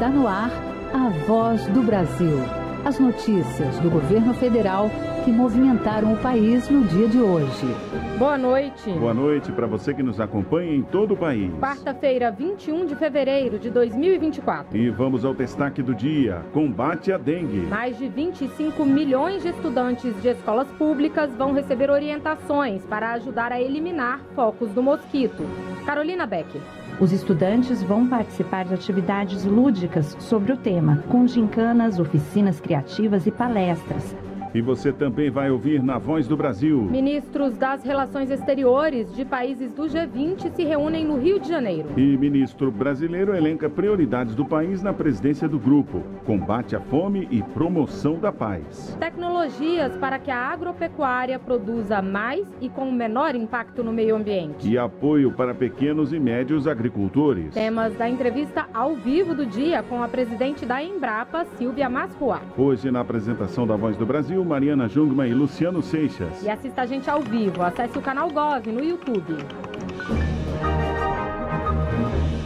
Está no ar a voz do Brasil. As notícias do governo federal que movimentaram o país no dia de hoje. Boa noite. Boa noite para você que nos acompanha em todo o país. Quarta-feira, 21 de fevereiro de 2024. E vamos ao destaque do dia: combate à dengue. Mais de 25 milhões de estudantes de escolas públicas vão receber orientações para ajudar a eliminar focos do mosquito. Carolina Becker. Os estudantes vão participar de atividades lúdicas sobre o tema, com gincanas, oficinas criativas e palestras. E você também vai ouvir na Voz do Brasil. Ministros das Relações Exteriores de países do G20 se reúnem no Rio de Janeiro. E ministro brasileiro elenca prioridades do país na presidência do grupo: combate à fome e promoção da paz. Tecnologias para que a agropecuária produza mais e com menor impacto no meio ambiente. E apoio para pequenos e médios agricultores. Temas da entrevista ao vivo do dia com a presidente da Embrapa, Silvia Masruá. Hoje, na apresentação da Voz do Brasil, Mariana Jungmann e Luciano Seixas. E assista a gente ao vivo. Acesse o canal Gov no YouTube.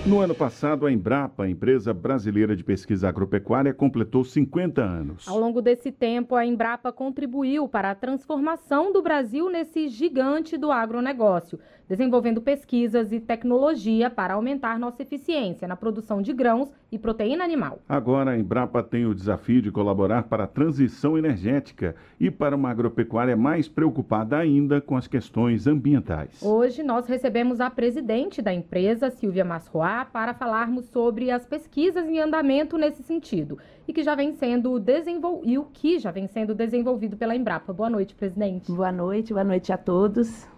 No ano passado, a Embrapa, a empresa brasileira de pesquisa agropecuária, completou 50 anos. Ao longo desse tempo, a Embrapa contribuiu para a transformação do Brasil nesse gigante do agronegócio, desenvolvendo pesquisas e tecnologia para aumentar nossa eficiência na produção de grãos e proteína animal. Agora, a Embrapa tem o desafio de colaborar para a transição energética e para uma agropecuária mais preocupada ainda com as questões ambientais. Hoje, nós recebemos a presidente da empresa, Silvia Masroa, para falarmos sobre as pesquisas em andamento nesse sentido e que já vem sendo desenvolvido e o que já vem sendo desenvolvido pela Embrapa. Boa noite, presidente. Boa noite, boa noite a todos.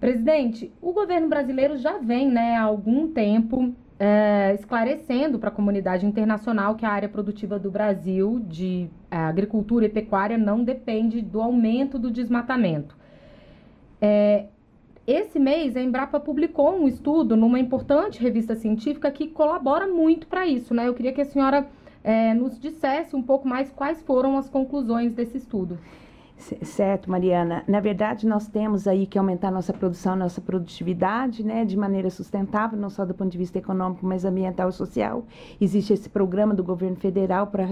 Presidente, o governo brasileiro já vem, né, há algum tempo é, esclarecendo para a comunidade internacional que a área produtiva do Brasil de é, agricultura e pecuária não depende do aumento do desmatamento. É, esse mês, a Embrapa publicou um estudo numa importante revista científica que colabora muito para isso, né? Eu queria que a senhora é, nos dissesse um pouco mais quais foram as conclusões desse estudo. Certo, Mariana. Na verdade, nós temos aí que aumentar nossa produção, nossa produtividade, né, de maneira sustentável, não só do ponto de vista econômico, mas ambiental e social. Existe esse programa do governo federal para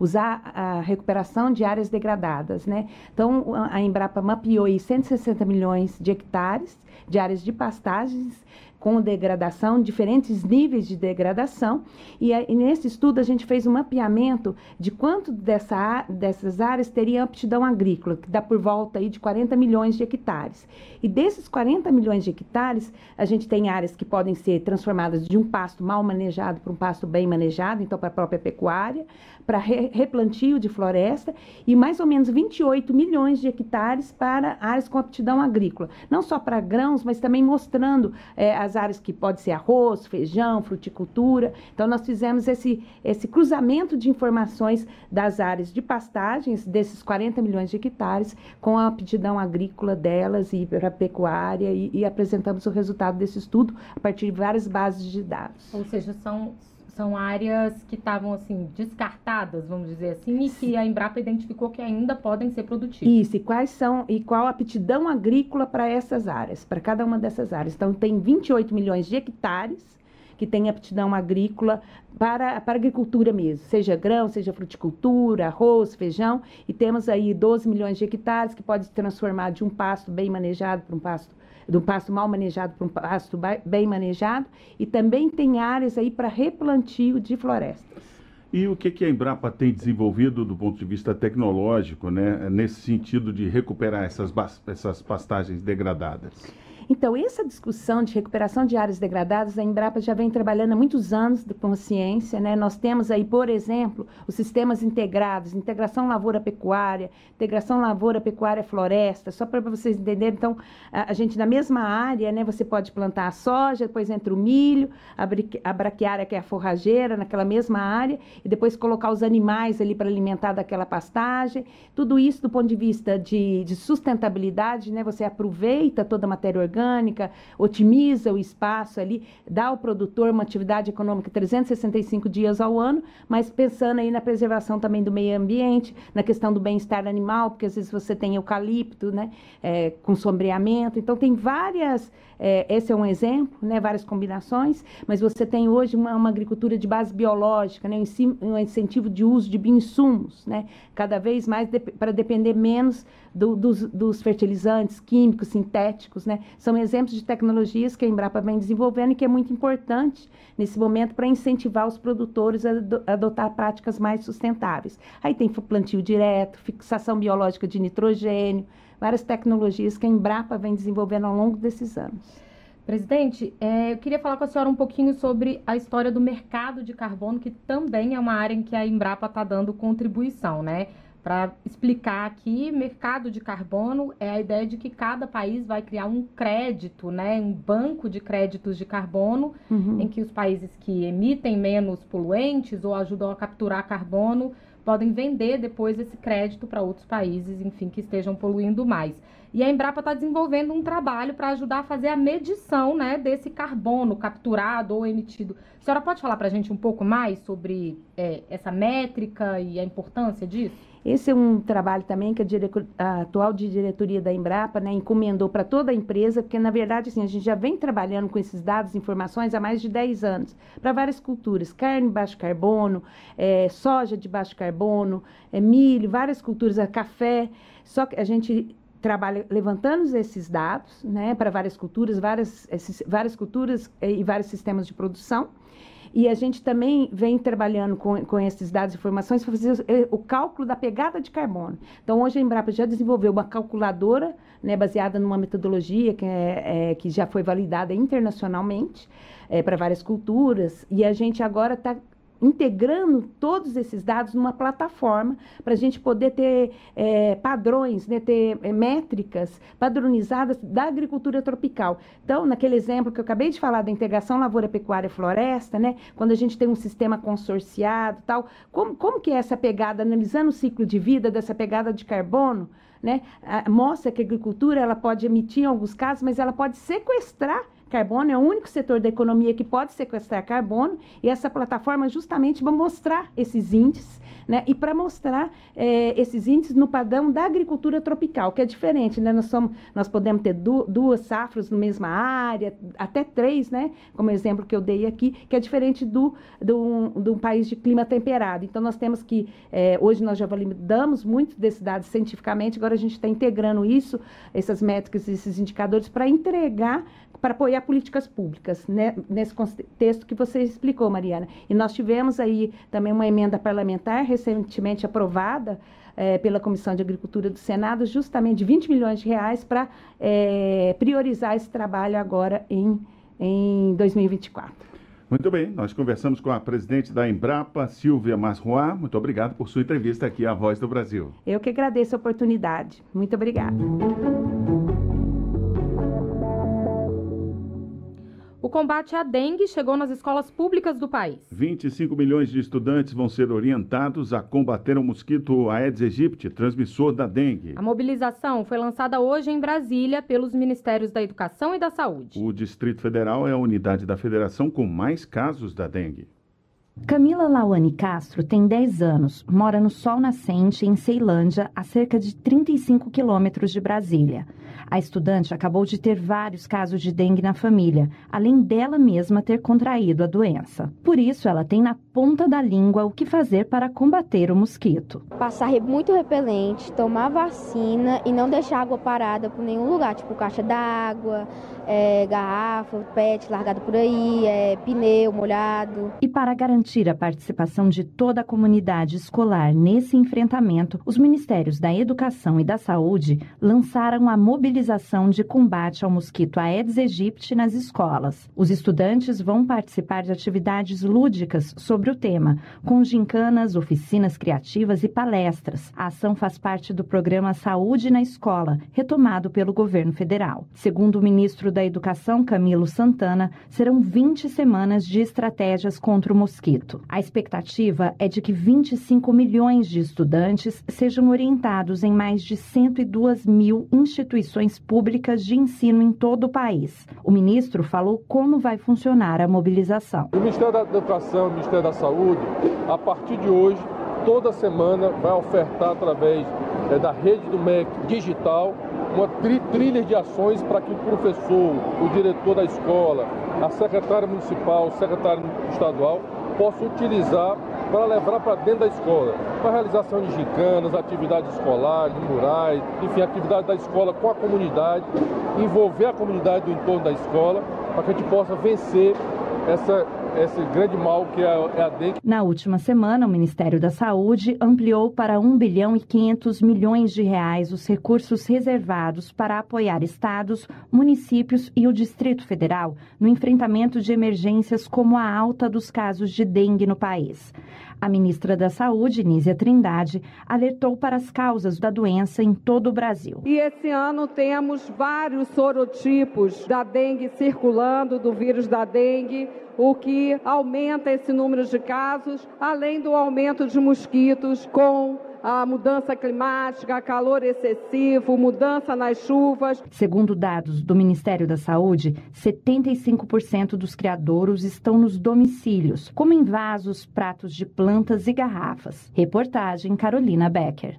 usar a recuperação de áreas degradadas, né? Então, a Embrapa mapeou aí 160 milhões de hectares de áreas de pastagens com degradação, diferentes níveis de degradação. E, e, nesse estudo a gente fez um mapeamento de quanto dessa, dessas áreas teria aptidão agrícola, que dá por volta aí de 40 milhões de hectares. E desses 40 milhões de hectares, a gente tem áreas que podem ser transformadas de um pasto mal manejado para um pasto bem manejado, então para a própria pecuária, para re, replantio de floresta, e mais ou menos 28 milhões de hectares para áreas com aptidão agrícola. Não só para grãos, mas também mostrando é, as áreas que pode ser arroz, feijão, fruticultura. Então, nós fizemos esse, esse cruzamento de informações das áreas de pastagens, desses 40 milhões de hectares, com a aptidão agrícola delas e para pecuária, e, e apresentamos o resultado desse estudo a partir de várias bases de dados. Ou seja, são são áreas que estavam assim descartadas, vamos dizer assim, e que a Embrapa identificou que ainda podem ser produtivas. Isso, e quais são e qual a aptidão agrícola para essas áreas, para cada uma dessas áreas. Então tem 28 milhões de hectares que tem aptidão agrícola para, para agricultura mesmo, seja grão, seja fruticultura, arroz, feijão, e temos aí 12 milhões de hectares que pode se transformar de um pasto bem manejado para um pasto de um pasto mal manejado para um pasto bem manejado, e também tem áreas aí para replantio de florestas. E o que, que a Embrapa tem desenvolvido do ponto de vista tecnológico, né, nesse sentido de recuperar essas, essas pastagens degradadas? Então, essa discussão de recuperação de áreas degradadas, a Embrapa já vem trabalhando há muitos anos com ciência, né? Nós temos aí, por exemplo, os sistemas integrados, integração lavoura-pecuária, integração lavoura-pecuária-floresta, só para vocês entenderem. Então, a, a, gente na mesma área, né? Você pode plantar a soja, depois entra o milho, a, a braquiária, que é a forrageira, naquela mesma área, e depois colocar os animais ali para alimentar daquela pastagem. Tudo isso do ponto de vista de, de sustentabilidade, né? Você aproveita toda a matéria orgânica orgânica, otimiza o espaço ali, dá ao produtor uma atividade econômica 365 dias ao ano, mas pensando aí na preservação também do meio ambiente, na questão do bem-estar animal, porque às vezes você tem eucalipto, né, é, com sombreamento. Então tem várias, é, esse é um exemplo, né, várias combinações, mas você tem hoje uma, uma agricultura de base biológica, né, um incentivo de uso de bioinsumos, né, cada vez mais de, para depender menos do, dos, dos, fertilizantes químicos, sintéticos, né? São exemplos de tecnologias que a Embrapa vem desenvolvendo e que é muito importante nesse momento para incentivar os produtores a adotar práticas mais sustentáveis. Aí tem plantio direto, fixação biológica de nitrogênio, várias tecnologias que a Embrapa vem desenvolvendo ao longo desses anos. Presidente, é, eu queria falar com a senhora um pouquinho sobre a história do mercado de carbono, que também é uma área em que a Embrapa está dando contribuição, né? Para explicar aqui, mercado de carbono é a ideia de que cada país vai criar um crédito, né, um banco de créditos de carbono, uhum. em que os países que emitem menos poluentes ou ajudam a capturar carbono podem vender depois esse crédito para outros países, enfim, que estejam poluindo mais. E a Embrapa está desenvolvendo um trabalho para ajudar a fazer a medição né, desse carbono capturado ou emitido. A senhora pode falar para a gente um pouco mais sobre é, essa métrica e a importância disso? Esse é um trabalho também que a, a atual diretoria da Embrapa né, encomendou para toda a empresa, porque, na verdade, assim, a gente já vem trabalhando com esses dados e informações há mais de 10 anos, para várias culturas, carne baixo carbono, é, soja de baixo carbono, é, milho, várias culturas, é, café, só que a gente trabalha levantando esses dados né, para várias culturas, várias, esses, várias culturas é, e vários sistemas de produção, e a gente também vem trabalhando com, com esses dados e informações para fazer o, o cálculo da pegada de carbono. Então, hoje a Embrapa já desenvolveu uma calculadora né, baseada numa metodologia que, é, é, que já foi validada internacionalmente é, para várias culturas, e a gente agora está integrando todos esses dados numa plataforma para a gente poder ter é, padrões, né, ter é, métricas padronizadas da agricultura tropical. Então, naquele exemplo que eu acabei de falar da integração lavoura, pecuária, floresta, né, quando a gente tem um sistema consorciado, tal, como, como que é essa pegada, analisando o ciclo de vida dessa pegada de carbono, né, mostra que a agricultura ela pode emitir em alguns casos, mas ela pode sequestrar Carbono é o único setor da economia que pode sequestrar carbono e essa plataforma justamente vai mostrar esses índices né? E para mostrar é, esses índices no padrão da agricultura tropical, que é diferente, né? Nós, somos, nós podemos ter du duas safras na mesma área, até três, né? Como exemplo que eu dei aqui, que é diferente do, do, do país de clima temperado. Então, nós temos que, é, hoje nós já validamos muito desses dados cientificamente, agora a gente está integrando isso, essas métricas, esses indicadores, para entregar para apoiar políticas públicas, né, nesse contexto que você explicou, Mariana. E nós tivemos aí também uma emenda parlamentar recentemente aprovada é, pela Comissão de Agricultura do Senado, justamente de 20 milhões de reais para é, priorizar esse trabalho agora em, em 2024. Muito bem, nós conversamos com a presidente da Embrapa, Silvia Masroa. Muito obrigado por sua entrevista aqui à Voz do Brasil. Eu que agradeço a oportunidade. Muito obrigada. O combate à dengue chegou nas escolas públicas do país. 25 milhões de estudantes vão ser orientados a combater o mosquito Aedes aegypti, transmissor da dengue. A mobilização foi lançada hoje em Brasília pelos Ministérios da Educação e da Saúde. O Distrito Federal é a unidade da federação com mais casos da dengue. Camila Lawane Castro tem 10 anos, mora no Sol Nascente, em Ceilândia, a cerca de 35 quilômetros de Brasília. A estudante acabou de ter vários casos de dengue na família, além dela mesma ter contraído a doença. Por isso, ela tem na ponta da língua o que fazer para combater o mosquito. Passar muito repelente, tomar vacina e não deixar água parada por nenhum lugar, tipo caixa d'água, é, garrafa, pet largado por aí, é, pneu molhado. E para garantir a participação de toda a comunidade escolar nesse enfrentamento, os Ministérios da Educação e da Saúde lançaram a mobilização de combate ao mosquito Aedes aegypti nas escolas. Os estudantes vão participar de atividades lúdicas sobre sobre o tema, com gincanas, oficinas criativas e palestras. A ação faz parte do programa Saúde na Escola, retomado pelo governo federal. Segundo o ministro da Educação, Camilo Santana, serão 20 semanas de estratégias contra o mosquito. A expectativa é de que 25 milhões de estudantes sejam orientados em mais de 102 mil instituições públicas de ensino em todo o país. O ministro falou como vai funcionar a mobilização. O Ministério da Educação o Ministério da Saúde, a partir de hoje, toda semana vai ofertar através é, da rede do MEC digital uma tri trilha de ações para que o professor, o diretor da escola, a secretária municipal, o secretário estadual possam utilizar para levar para dentro da escola, para a realização de gicanas, atividades escolares, murais, enfim, atividades da escola com a comunidade, envolver a comunidade do entorno da escola, para que a gente possa vencer essa esse grande mal que é a é dengue. Na última semana, o Ministério da Saúde ampliou para 1 bilhão e 500 milhões de reais os recursos reservados para apoiar estados, municípios e o Distrito Federal no enfrentamento de emergências como a alta dos casos de dengue no país. A ministra da Saúde, Nízia Trindade, alertou para as causas da doença em todo o Brasil. E esse ano temos vários sorotipos da dengue circulando, do vírus da dengue, o que aumenta esse número de casos, além do aumento de mosquitos com a mudança climática, calor excessivo, mudança nas chuvas. Segundo dados do Ministério da Saúde, 75% dos criadouros estão nos domicílios, como em vasos, pratos de plantas e garrafas. Reportagem Carolina Becker.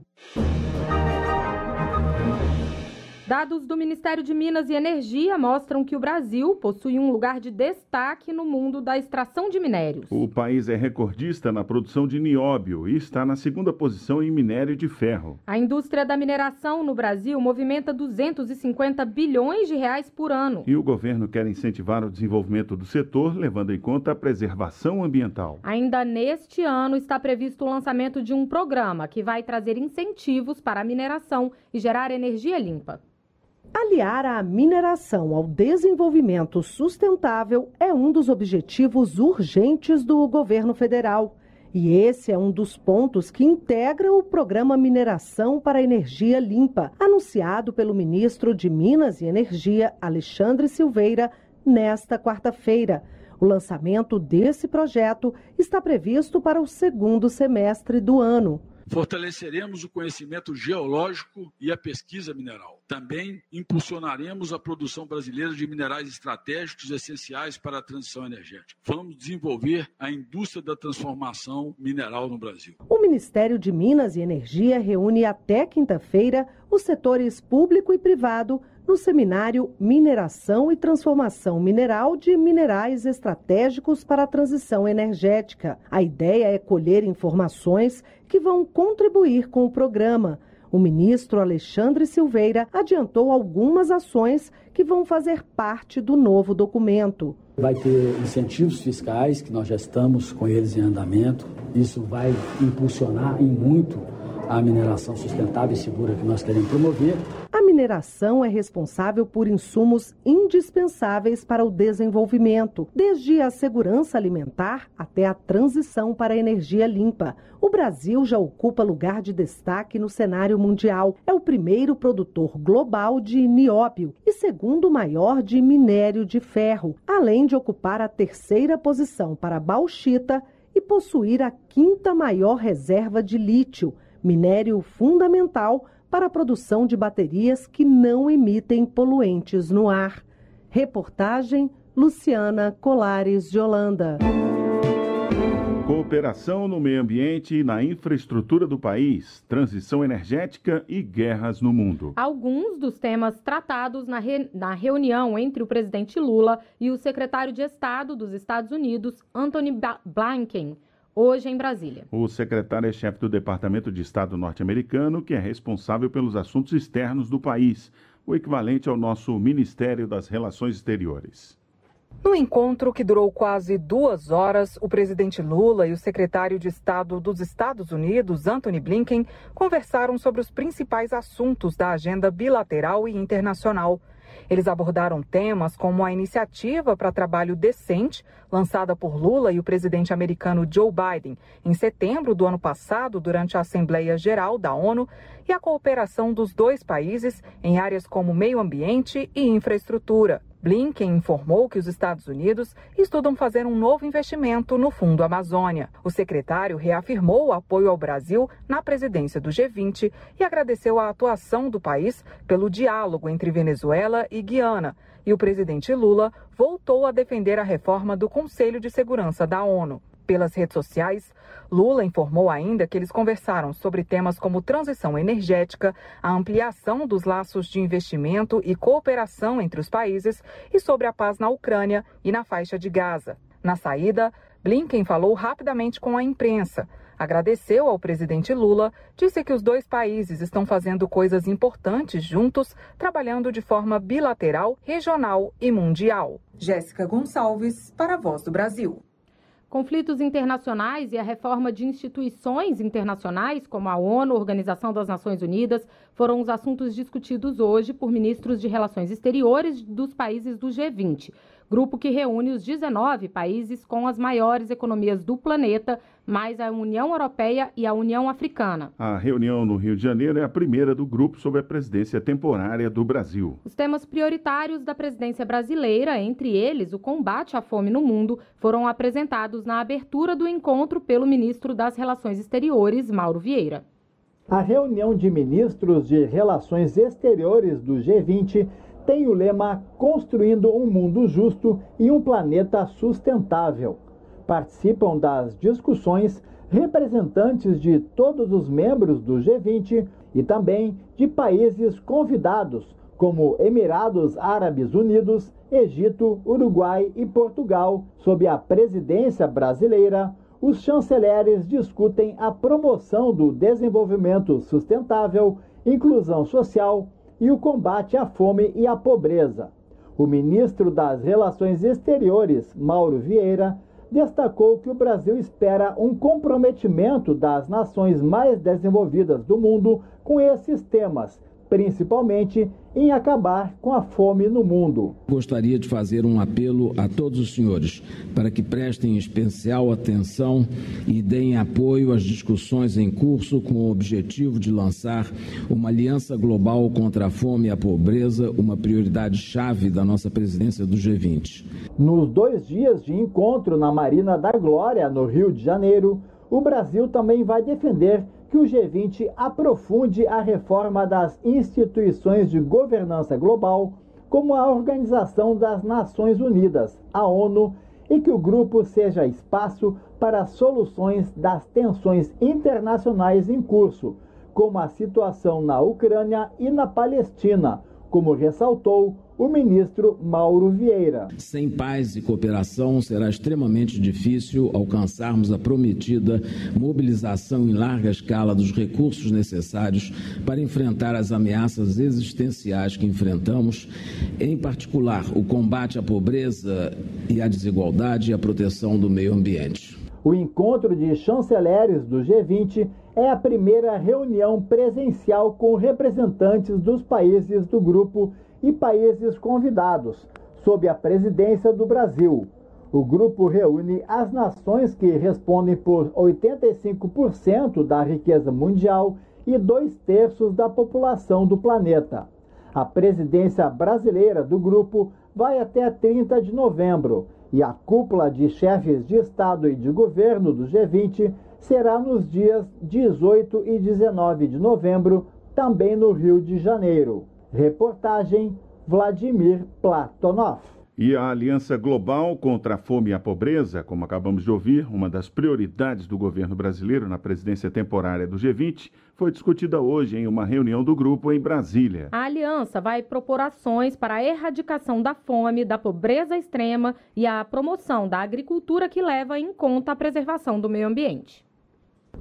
Dados do Ministério de Minas e Energia mostram que o Brasil possui um lugar de destaque no mundo da extração de minérios. O país é recordista na produção de nióbio e está na segunda posição em minério de ferro. A indústria da mineração no Brasil movimenta 250 bilhões de reais por ano. E o governo quer incentivar o desenvolvimento do setor, levando em conta a preservação ambiental. Ainda neste ano está previsto o lançamento de um programa que vai trazer incentivos para a mineração e gerar energia limpa. Aliar a mineração ao desenvolvimento sustentável é um dos objetivos urgentes do governo federal. E esse é um dos pontos que integra o programa Mineração para Energia Limpa, anunciado pelo ministro de Minas e Energia, Alexandre Silveira, nesta quarta-feira. O lançamento desse projeto está previsto para o segundo semestre do ano. Fortaleceremos o conhecimento geológico e a pesquisa mineral. Também impulsionaremos a produção brasileira de minerais estratégicos essenciais para a transição energética. Vamos desenvolver a indústria da transformação mineral no Brasil. O Ministério de Minas e Energia reúne até quinta-feira os setores público e privado no seminário Mineração e Transformação Mineral de Minerais Estratégicos para a Transição Energética. A ideia é colher informações que vão contribuir com o programa. O ministro Alexandre Silveira adiantou algumas ações que vão fazer parte do novo documento. Vai ter incentivos fiscais, que nós já estamos com eles em andamento. Isso vai impulsionar em muito a mineração sustentável e segura que nós queremos promover. A mineração é responsável por insumos indispensáveis para o desenvolvimento, desde a segurança alimentar até a transição para a energia limpa. O Brasil já ocupa lugar de destaque no cenário mundial. É o primeiro produtor global de nióbio e segundo maior de minério de ferro, além de ocupar a terceira posição para bauxita e possuir a quinta maior reserva de lítio minério fundamental para a produção de baterias que não emitem poluentes no ar. Reportagem Luciana Colares de Holanda. Cooperação no meio ambiente e na infraestrutura do país, transição energética e guerras no mundo. Alguns dos temas tratados na, re... na reunião entre o presidente Lula e o secretário de Estado dos Estados Unidos, Anthony Blinken hoje em Brasília. O secretário é chefe do Departamento de Estado norte-americano, que é responsável pelos assuntos externos do país, o equivalente ao nosso Ministério das Relações Exteriores. No encontro que durou quase duas horas, o presidente Lula e o secretário de Estado dos Estados Unidos, Anthony Blinken, conversaram sobre os principais assuntos da agenda bilateral e internacional. Eles abordaram temas como a iniciativa para trabalho decente, lançada por Lula e o presidente americano Joe Biden em setembro do ano passado, durante a Assembleia Geral da ONU, e a cooperação dos dois países em áreas como meio ambiente e infraestrutura. Blinken informou que os Estados Unidos estudam fazer um novo investimento no Fundo Amazônia. O secretário reafirmou o apoio ao Brasil na presidência do G20 e agradeceu a atuação do país pelo diálogo entre Venezuela e Guiana. E o presidente Lula voltou a defender a reforma do Conselho de Segurança da ONU. Pelas redes sociais, Lula informou ainda que eles conversaram sobre temas como transição energética, a ampliação dos laços de investimento e cooperação entre os países e sobre a paz na Ucrânia e na faixa de Gaza. Na saída, Blinken falou rapidamente com a imprensa. Agradeceu ao presidente Lula, disse que os dois países estão fazendo coisas importantes juntos, trabalhando de forma bilateral, regional e mundial. Jéssica Gonçalves, para a Voz do Brasil. Conflitos internacionais e a reforma de instituições internacionais, como a ONU, Organização das Nações Unidas, foram os assuntos discutidos hoje por ministros de Relações Exteriores dos países do G20 grupo que reúne os 19 países com as maiores economias do planeta, mais a União Europeia e a União Africana. A reunião no Rio de Janeiro é a primeira do grupo sob a presidência temporária do Brasil. Os temas prioritários da presidência brasileira, entre eles o combate à fome no mundo, foram apresentados na abertura do encontro pelo ministro das Relações Exteriores, Mauro Vieira. A reunião de ministros de Relações Exteriores do G20 tem o lema Construindo um Mundo Justo e um Planeta Sustentável. Participam das discussões representantes de todos os membros do G20 e também de países convidados, como Emirados Árabes Unidos, Egito, Uruguai e Portugal, sob a presidência brasileira. Os chanceleres discutem a promoção do desenvolvimento sustentável, inclusão social, e o combate à fome e à pobreza. O ministro das Relações Exteriores, Mauro Vieira, destacou que o Brasil espera um comprometimento das nações mais desenvolvidas do mundo com esses temas principalmente em acabar com a fome no mundo. Gostaria de fazer um apelo a todos os senhores para que prestem especial atenção e deem apoio às discussões em curso com o objetivo de lançar uma aliança global contra a fome e a pobreza, uma prioridade chave da nossa presidência do G20. Nos dois dias de encontro na Marina da Glória, no Rio de Janeiro, o Brasil também vai defender que o G20 aprofunde a reforma das instituições de governança global, como a Organização das Nações Unidas, a ONU, e que o grupo seja espaço para soluções das tensões internacionais em curso, como a situação na Ucrânia e na Palestina, como ressaltou o ministro Mauro Vieira. Sem paz e cooperação, será extremamente difícil alcançarmos a prometida mobilização em larga escala dos recursos necessários para enfrentar as ameaças existenciais que enfrentamos, em particular o combate à pobreza e à desigualdade e a proteção do meio ambiente. O encontro de chanceleres do G20 é a primeira reunião presencial com representantes dos países do grupo e países convidados, sob a presidência do Brasil. O grupo reúne as nações que respondem por 85% da riqueza mundial e dois terços da população do planeta. A presidência brasileira do grupo vai até 30 de novembro e a cúpula de chefes de Estado e de governo do G20 será nos dias 18 e 19 de novembro, também no Rio de Janeiro. Reportagem Vladimir Platonov. E a Aliança Global contra a Fome e a Pobreza, como acabamos de ouvir, uma das prioridades do governo brasileiro na presidência temporária do G20, foi discutida hoje em uma reunião do grupo em Brasília. A aliança vai propor ações para a erradicação da fome, da pobreza extrema e a promoção da agricultura que leva em conta a preservação do meio ambiente.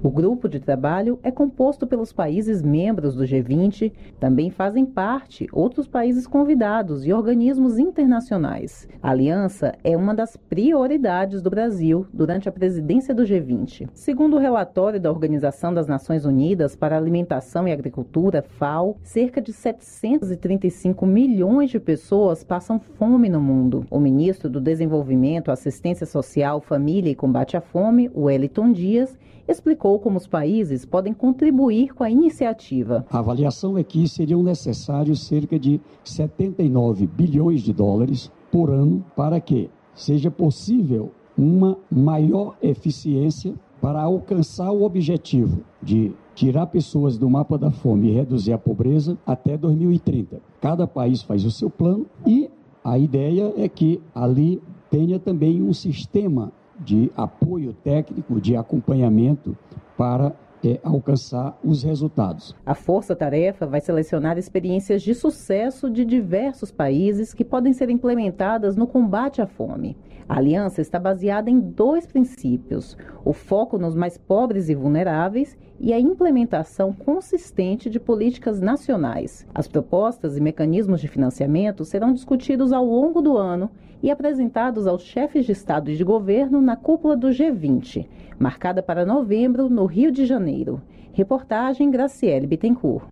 O grupo de trabalho é composto pelos países membros do G20, também fazem parte outros países convidados e organismos internacionais. A aliança é uma das prioridades do Brasil durante a presidência do G20. Segundo o relatório da Organização das Nações Unidas para Alimentação e Agricultura, FAO, cerca de 735 milhões de pessoas passam fome no mundo. O ministro do Desenvolvimento, Assistência Social, Família e Combate à Fome, Wellington Dias, explicou como os países podem contribuir com a iniciativa. A avaliação é que seriam necessários cerca de 79 bilhões de dólares por ano para que seja possível uma maior eficiência para alcançar o objetivo de tirar pessoas do mapa da fome e reduzir a pobreza até 2030. Cada país faz o seu plano e a ideia é que ali tenha também um sistema de apoio técnico, de acompanhamento para é, alcançar os resultados. A Força Tarefa vai selecionar experiências de sucesso de diversos países que podem ser implementadas no combate à fome. A aliança está baseada em dois princípios: o foco nos mais pobres e vulneráveis e a implementação consistente de políticas nacionais. As propostas e mecanismos de financiamento serão discutidos ao longo do ano e apresentados aos chefes de Estado e de governo na cúpula do G20, marcada para novembro no Rio de Janeiro. Reportagem Graciele Bittencourt.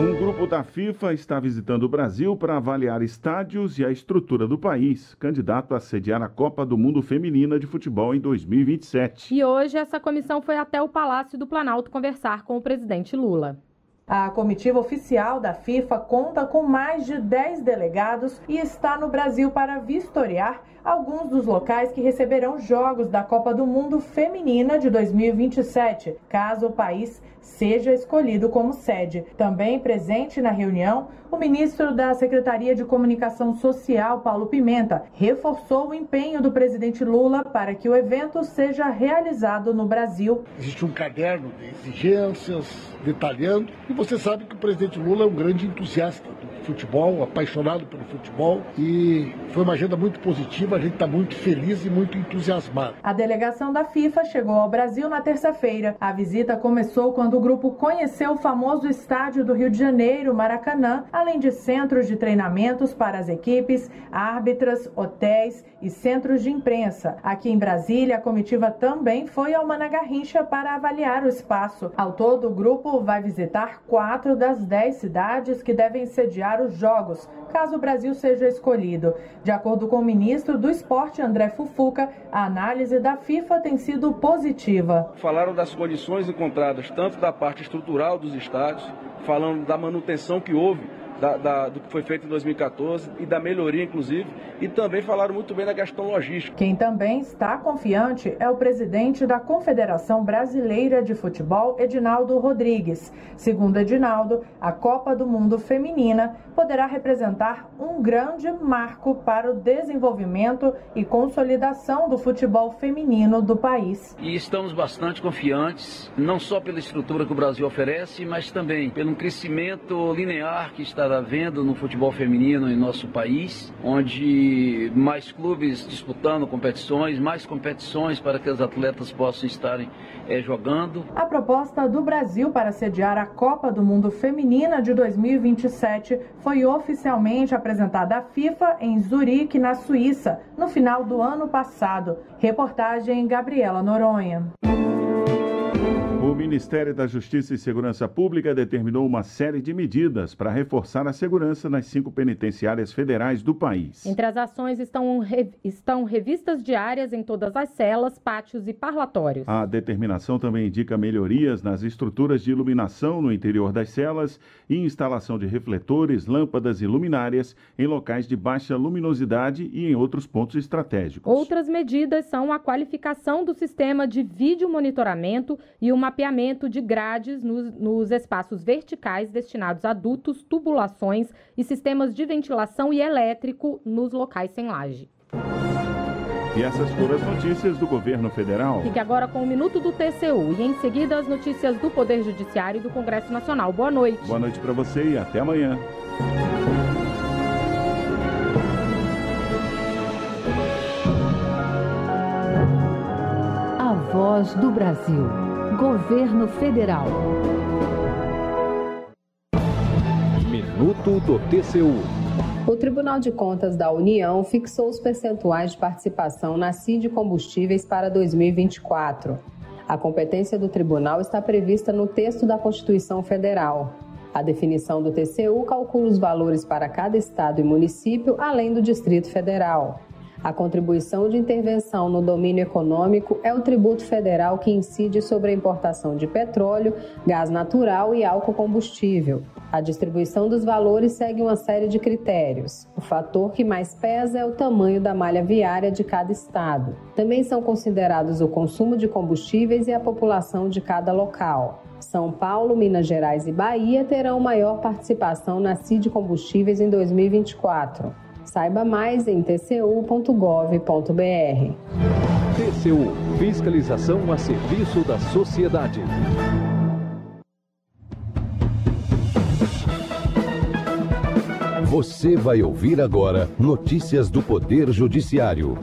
Um grupo da FIFA está visitando o Brasil para avaliar estádios e a estrutura do país, candidato a sediar a Copa do Mundo Feminina de Futebol em 2027. E hoje essa comissão foi até o Palácio do Planalto conversar com o presidente Lula. A comitiva oficial da FIFA conta com mais de 10 delegados e está no Brasil para vistoriar alguns dos locais que receberão jogos da Copa do Mundo Feminina de 2027, caso o país seja escolhido como sede. Também presente na reunião, o ministro da Secretaria de Comunicação Social, Paulo Pimenta, reforçou o empenho do presidente Lula para que o evento seja realizado no Brasil. Existe um caderno de exigências detalhando e você sabe que o presidente Lula é um grande entusiasta do futebol, apaixonado pelo futebol e foi uma agenda muito positiva, a gente está muito feliz e muito entusiasmado. A delegação da FIFA chegou ao Brasil na terça-feira. A visita começou quando o grupo conheceu o famoso estádio do Rio de Janeiro, Maracanã, além de centros de treinamentos para as equipes, árbitras, hotéis e centros de imprensa. Aqui em Brasília, a comitiva também foi ao Managarrincha para avaliar o espaço. Ao todo, o grupo vai visitar quatro das dez cidades que devem sediar os Jogos, caso o Brasil seja escolhido. De acordo com o ministro do Esporte, André Fufuca, a análise da FIFA tem sido positiva. Falaram das condições encontradas, tanto da parte estrutural dos estádios, falando da manutenção que houve da, da, do que foi feito em 2014 e da melhoria, inclusive, e também falaram muito bem da questão logística. Quem também está confiante é o presidente da Confederação Brasileira de Futebol, Edinaldo Rodrigues. Segundo Edinaldo, a Copa do Mundo Feminina poderá representar um grande marco para o desenvolvimento e consolidação do futebol feminino do país. E estamos bastante confiantes, não só pela estrutura que o Brasil oferece, mas também pelo crescimento linear que está havendo no futebol feminino em nosso país, onde mais clubes disputando competições, mais competições para que as atletas possam estarem é, jogando. A proposta do Brasil para sediar a Copa do Mundo Feminina de 2027 foi oficialmente apresentada à FIFA em Zurique, na Suíça, no final do ano passado. Reportagem Gabriela Noronha. O Ministério da Justiça e Segurança Pública determinou uma série de medidas para reforçar a segurança nas cinco penitenciárias federais do país. Entre as ações estão, estão revistas diárias em todas as celas, pátios e parlatórios. A determinação também indica melhorias nas estruturas de iluminação no interior das celas e instalação de refletores, lâmpadas e luminárias em locais de baixa luminosidade e em outros pontos estratégicos. Outras medidas são a qualificação do sistema de vídeo monitoramento e o mapeamento de grades nos, nos, espaços verticais destinados a dutos, tubulações e sistemas de ventilação e elétrico nos locais sem laje. E essas foram as notícias do governo federal. Fique agora com o Minuto do TCU e em seguida as notícias do Poder Judiciário e do Congresso Nacional. Boa noite. Boa noite para você e até amanhã. voz voz do Brasil. Governo Federal. Minuto do TCU. O Tribunal de Contas da União fixou os percentuais de participação na CID Combustíveis para 2024. A competência do tribunal está prevista no texto da Constituição Federal. A definição do TCU calcula os valores para cada estado e município, além do Distrito Federal. A contribuição de intervenção no domínio econômico é o tributo federal que incide sobre a importação de petróleo, gás natural e álcool combustível. A distribuição dos valores segue uma série de critérios. O fator que mais pesa é o tamanho da malha viária de cada estado. Também são considerados o consumo de combustíveis e a população de cada local. São Paulo, Minas Gerais e Bahia terão maior participação na CID Combustíveis em 2024. Saiba mais em tcu.gov.br. TCU Fiscalização a serviço da sociedade. Você vai ouvir agora notícias do Poder Judiciário.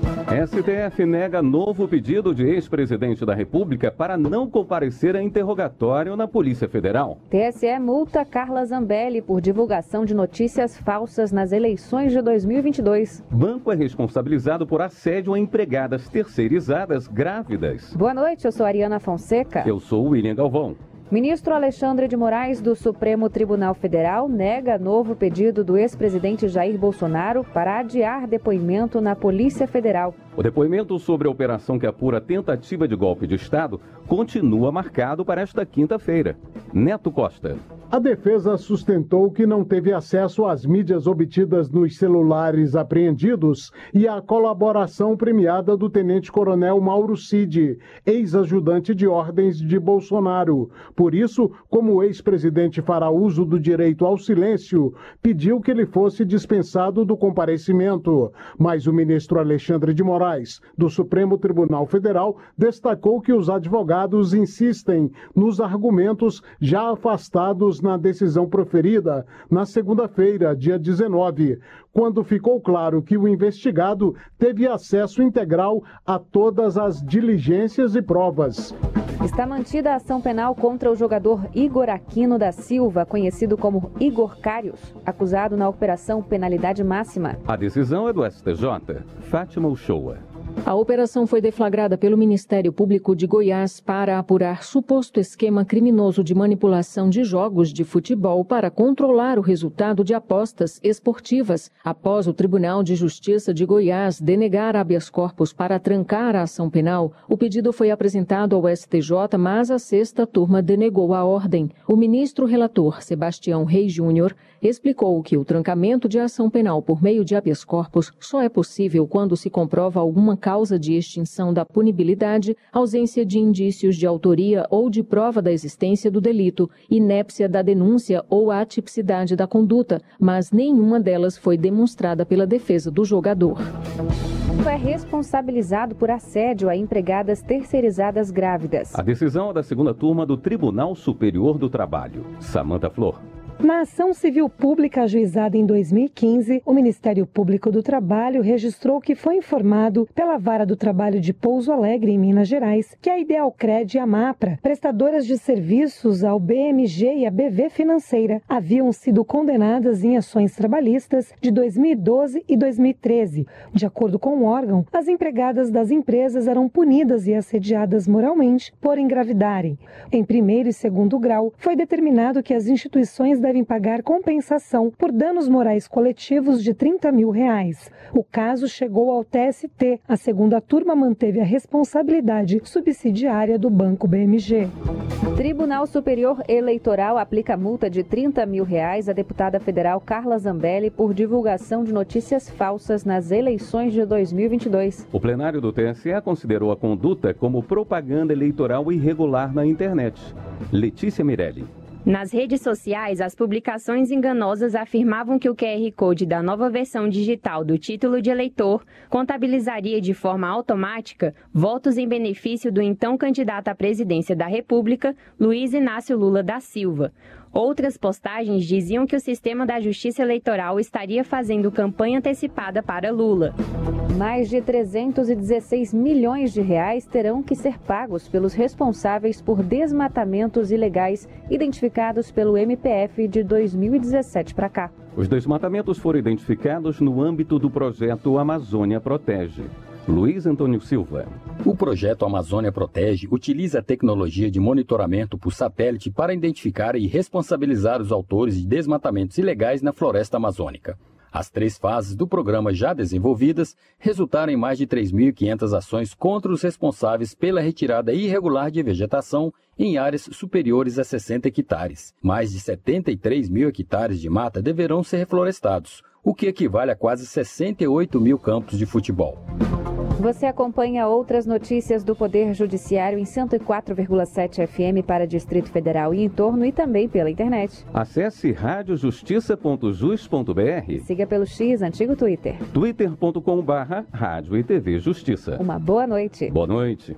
STF nega novo pedido de ex-presidente da República para não comparecer a interrogatório na Polícia Federal. TSE multa Carla Zambelli por divulgação de notícias falsas nas eleições de 2022. Banco é responsabilizado por assédio a empregadas terceirizadas grávidas. Boa noite, eu sou Ariana Fonseca. Eu sou William Galvão. Ministro Alexandre de Moraes do Supremo Tribunal Federal nega novo pedido do ex-presidente Jair Bolsonaro para adiar depoimento na Polícia Federal. O depoimento sobre a operação que apura tentativa de golpe de Estado continua marcado para esta quinta-feira. Neto Costa. A defesa sustentou que não teve acesso às mídias obtidas nos celulares apreendidos e à colaboração premiada do tenente-coronel Mauro Cid, ex-ajudante de ordens de Bolsonaro. Por isso, como o ex-presidente fará uso do direito ao silêncio, pediu que ele fosse dispensado do comparecimento. Mas o ministro Alexandre de Moraes, do Supremo Tribunal Federal, destacou que os advogados insistem nos argumentos já afastados na decisão proferida na segunda-feira, dia 19, quando ficou claro que o investigado teve acesso integral a todas as diligências e provas. Está mantida a ação penal contra o jogador Igor Aquino da Silva, conhecido como Igor Carius, acusado na Operação Penalidade Máxima. A decisão é do STJ. Fátima Uchoa. A operação foi deflagrada pelo Ministério Público de Goiás para apurar suposto esquema criminoso de manipulação de jogos de futebol para controlar o resultado de apostas esportivas, após o Tribunal de Justiça de Goiás denegar habeas corpus para trancar a ação penal. O pedido foi apresentado ao STJ, mas a sexta turma denegou a ordem. O ministro relator, Sebastião Reis Júnior, explicou que o trancamento de ação penal por meio de habeas corpus só é possível quando se comprova alguma causa de extinção da punibilidade, ausência de indícios de autoria ou de prova da existência do delito, inépcia da denúncia ou atipicidade da conduta, mas nenhuma delas foi demonstrada pela defesa do jogador é responsabilizado por assédio a empregadas terceirizadas grávidas. A decisão é da segunda turma do Tribunal Superior do Trabalho. Samanta Flor. Na ação civil pública ajuizada em 2015, o Ministério Público do Trabalho registrou que foi informado pela Vara do Trabalho de Pouso Alegre, em Minas Gerais, que a Idealcred e a MAPRA, prestadoras de serviços ao BMG e à BV Financeira, haviam sido condenadas em ações trabalhistas de 2012 e 2013. De acordo com o órgão, as empregadas das empresas eram punidas e assediadas moralmente por engravidarem. Em primeiro e segundo grau, foi determinado que as instituições da devem pagar compensação por danos morais coletivos de 30 mil reais. O caso chegou ao TST. A segunda turma manteve a responsabilidade subsidiária do Banco BMG. Tribunal Superior Eleitoral aplica multa de 30 mil reais à deputada federal Carla Zambelli por divulgação de notícias falsas nas eleições de 2022. O plenário do TSE considerou a conduta como propaganda eleitoral irregular na internet. Letícia Mirelli. Nas redes sociais, as publicações enganosas afirmavam que o QR Code da nova versão digital do título de eleitor contabilizaria de forma automática votos em benefício do então candidato à presidência da República, Luiz Inácio Lula da Silva. Outras postagens diziam que o sistema da Justiça Eleitoral estaria fazendo campanha antecipada para Lula. Mais de 316 milhões de reais terão que ser pagos pelos responsáveis por desmatamentos ilegais identificados pelo MPF de 2017 para cá. Os desmatamentos foram identificados no âmbito do projeto Amazônia Protege. Luiz Antônio Silva. O projeto Amazônia Protege utiliza a tecnologia de monitoramento por satélite para identificar e responsabilizar os autores de desmatamentos ilegais na floresta amazônica. As três fases do programa já desenvolvidas resultaram em mais de 3.500 ações contra os responsáveis pela retirada irregular de vegetação em áreas superiores a 60 hectares. Mais de 73 mil hectares de mata deverão ser reflorestados, o que equivale a quase 68 mil campos de futebol. Você acompanha outras notícias do Poder Judiciário em 104,7 FM para Distrito Federal e em torno e também pela internet. Acesse radiojustiça.jus.br. Siga pelo X, antigo Twitter. twitter.com/barra Rádio e TV Justiça. Uma boa noite. Boa noite.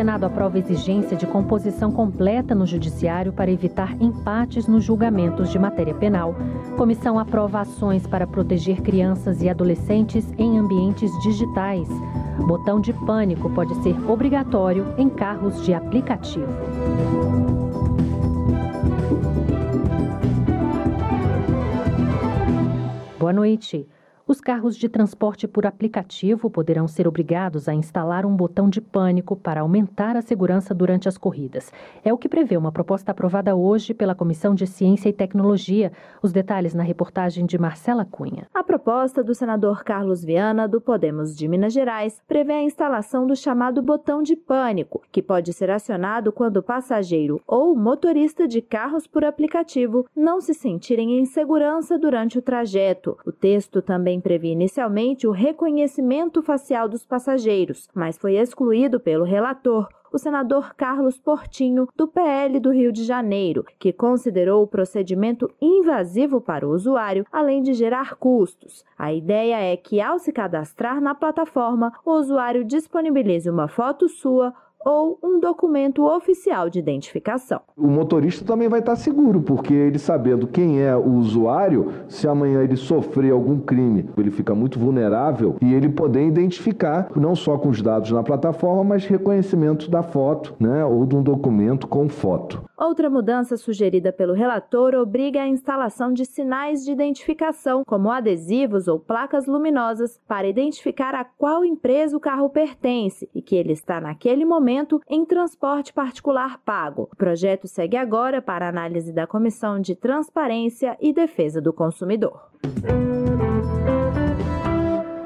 Senado aprova exigência de composição completa no Judiciário para evitar empates nos julgamentos de matéria penal. Comissão aprova ações para proteger crianças e adolescentes em ambientes digitais. Botão de pânico pode ser obrigatório em carros de aplicativo. Boa noite. Os carros de transporte por aplicativo poderão ser obrigados a instalar um botão de pânico para aumentar a segurança durante as corridas. É o que prevê uma proposta aprovada hoje pela Comissão de Ciência e Tecnologia. Os detalhes na reportagem de Marcela Cunha. A proposta do senador Carlos Viana, do Podemos de Minas Gerais, prevê a instalação do chamado botão de pânico, que pode ser acionado quando o passageiro ou motorista de carros por aplicativo não se sentirem em segurança durante o trajeto. O texto também previa inicialmente o reconhecimento facial dos passageiros, mas foi excluído pelo relator, o senador Carlos Portinho, do PL do Rio de Janeiro, que considerou o procedimento invasivo para o usuário, além de gerar custos. A ideia é que, ao se cadastrar na plataforma, o usuário disponibilize uma foto sua ou um documento oficial de identificação. O motorista também vai estar seguro, porque ele sabendo quem é o usuário, se amanhã ele sofrer algum crime, ele fica muito vulnerável e ele poder identificar não só com os dados na plataforma, mas reconhecimento da foto, né, ou de um documento com foto. Outra mudança sugerida pelo relator obriga a instalação de sinais de identificação, como adesivos ou placas luminosas, para identificar a qual empresa o carro pertence e que ele está naquele momento em transporte particular pago. O projeto segue agora para análise da Comissão de Transparência e Defesa do Consumidor.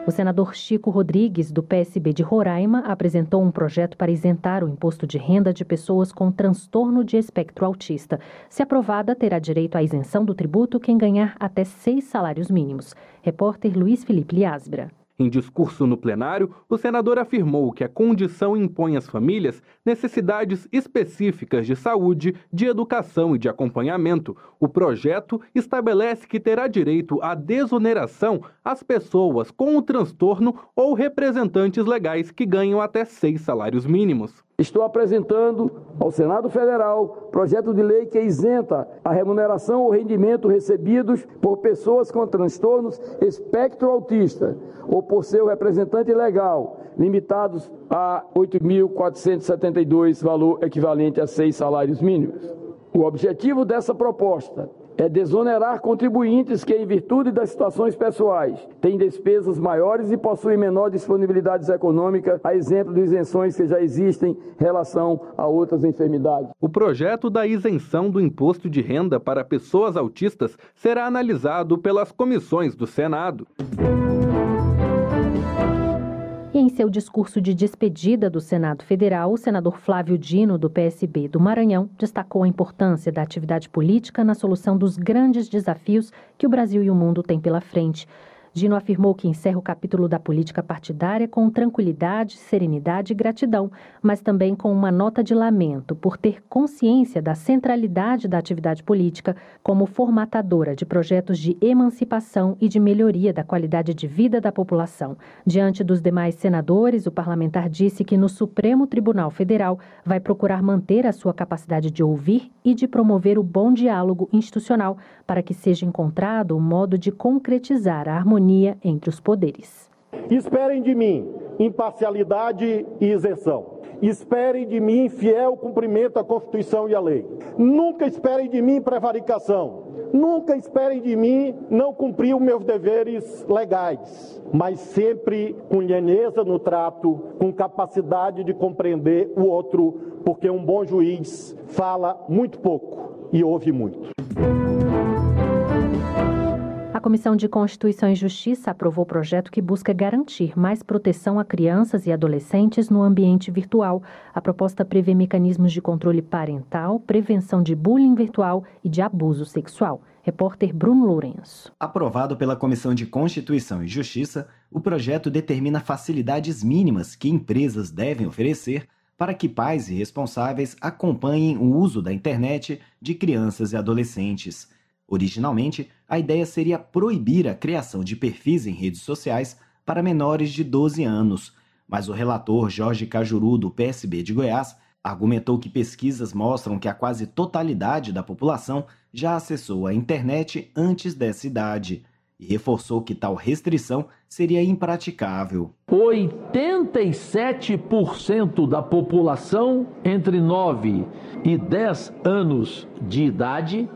O senador Chico Rodrigues, do PSB de Roraima, apresentou um projeto para isentar o imposto de renda de pessoas com transtorno de espectro autista. Se aprovada, terá direito à isenção do tributo quem ganhar até seis salários mínimos. Repórter Luiz Felipe Liasbra. Em discurso no plenário, o senador afirmou que a condição impõe às famílias necessidades específicas de saúde, de educação e de acompanhamento. O projeto estabelece que terá direito à desoneração às pessoas com o transtorno ou representantes legais que ganham até seis salários mínimos. Estou apresentando ao Senado Federal projeto de lei que isenta a remuneração ou rendimento recebidos por pessoas com transtornos espectro autista ou por seu representante legal, limitados a 8.472, valor equivalente a seis salários mínimos. O objetivo dessa proposta é desonerar contribuintes que, em virtude das situações pessoais, têm despesas maiores e possuem menor disponibilidade econômica, a exemplo de isenções que já existem em relação a outras enfermidades. O projeto da isenção do imposto de renda para pessoas autistas será analisado pelas comissões do Senado. Em seu discurso de despedida do Senado Federal, o senador Flávio Dino, do PSB do Maranhão, destacou a importância da atividade política na solução dos grandes desafios que o Brasil e o mundo têm pela frente. Dino afirmou que encerra o capítulo da política partidária com tranquilidade, serenidade e gratidão, mas também com uma nota de lamento por ter consciência da centralidade da atividade política como formatadora de projetos de emancipação e de melhoria da qualidade de vida da população. Diante dos demais senadores, o parlamentar disse que no Supremo Tribunal Federal vai procurar manter a sua capacidade de ouvir e de promover o bom diálogo institucional para que seja encontrado um modo de concretizar a harmonia harmonia entre os poderes. Esperem de mim imparcialidade e isenção. Esperem de mim fiel cumprimento à Constituição e à lei. Nunca esperem de mim prevaricação. Nunca esperem de mim não cumprir os meus deveres legais, mas sempre com lheneza no trato, com capacidade de compreender o outro, porque um bom juiz fala muito pouco e ouve muito. Comissão de Constituição e Justiça aprovou o projeto que busca garantir mais proteção a crianças e adolescentes no ambiente virtual. A proposta prevê mecanismos de controle parental, prevenção de bullying virtual e de abuso sexual. Repórter Bruno Lourenço. Aprovado pela Comissão de Constituição e Justiça, o projeto determina facilidades mínimas que empresas devem oferecer para que pais e responsáveis acompanhem o uso da internet de crianças e adolescentes. Originalmente, a ideia seria proibir a criação de perfis em redes sociais para menores de 12 anos, mas o relator Jorge Cajuru, do PSB de Goiás, argumentou que pesquisas mostram que a quase totalidade da população já acessou a internet antes dessa idade e reforçou que tal restrição seria impraticável. 87% da população entre 9 e 10 anos de idade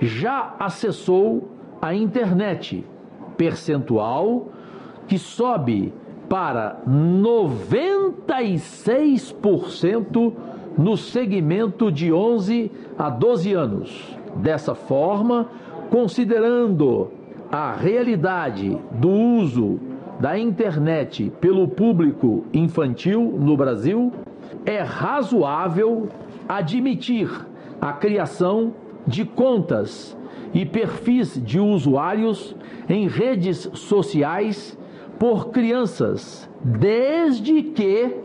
já acessou a internet, percentual que sobe para 96% no segmento de 11 a 12 anos. Dessa forma, considerando a realidade do uso da internet pelo público infantil no Brasil, é razoável admitir a criação de contas e perfis de usuários em redes sociais por crianças, desde que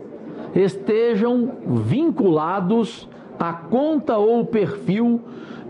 estejam vinculados à conta ou perfil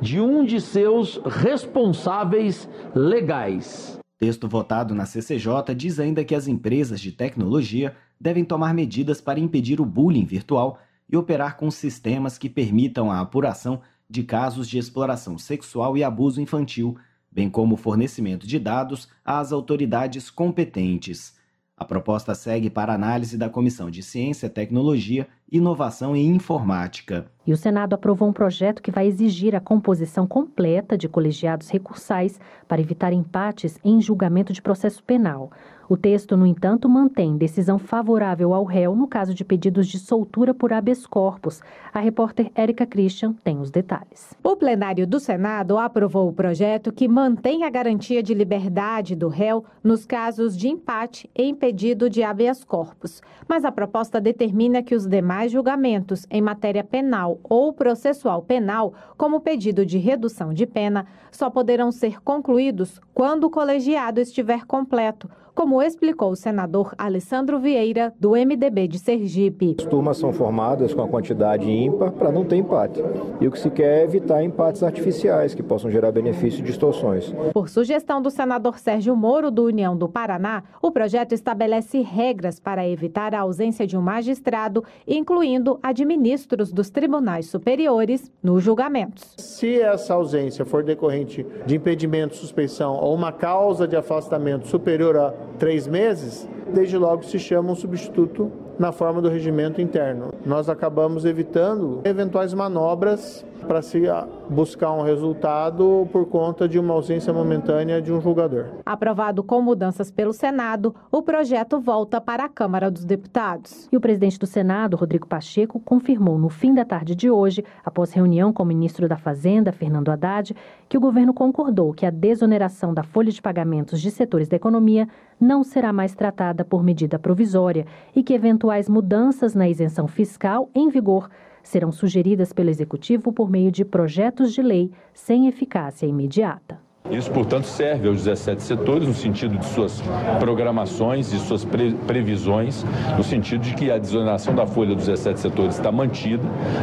de um de seus responsáveis legais. Texto votado na CCJ diz ainda que as empresas de tecnologia devem tomar medidas para impedir o bullying virtual e operar com sistemas que permitam a apuração de casos de exploração sexual e abuso infantil, bem como o fornecimento de dados às autoridades competentes. A proposta segue para análise da Comissão de Ciência, Tecnologia, Inovação e Informática. E o Senado aprovou um projeto que vai exigir a composição completa de colegiados recursais para evitar empates em julgamento de processo penal. O texto, no entanto, mantém decisão favorável ao réu no caso de pedidos de soltura por habeas corpus. A repórter Érica Christian tem os detalhes. O plenário do Senado aprovou o projeto que mantém a garantia de liberdade do réu nos casos de empate em pedido de habeas corpus. Mas a proposta determina que os demais julgamentos em matéria penal ou processual penal, como pedido de redução de pena, só poderão ser concluídos quando o colegiado estiver completo como explicou o senador Alessandro Vieira, do MDB de Sergipe. As turmas são formadas com a quantidade ímpar para não ter empate. E o que se quer é evitar empates artificiais que possam gerar benefício e distorções. Por sugestão do senador Sérgio Moro, do União do Paraná, o projeto estabelece regras para evitar a ausência de um magistrado, incluindo administros dos tribunais superiores, nos julgamentos. Se essa ausência for decorrente de impedimento, suspeição ou uma causa de afastamento superior a três meses, desde logo se chama um substituto na forma do regimento interno. Nós acabamos evitando eventuais manobras para se buscar um resultado por conta de uma ausência momentânea de um julgador. Aprovado com mudanças pelo Senado, o projeto volta para a Câmara dos Deputados. E o presidente do Senado, Rodrigo Pacheco, confirmou no fim da tarde de hoje, após reunião com o ministro da Fazenda, Fernando Haddad, que o governo concordou que a desoneração da folha de pagamentos de setores da economia não será mais tratada por medida provisória e que eventuais mudanças na isenção fiscal em vigor serão sugeridas pelo Executivo por meio de projetos de lei sem eficácia imediata. Isso, portanto, serve aos 17 setores no sentido de suas programações e suas pre previsões, no sentido de que a desoneração da folha dos 17 setores está mantida,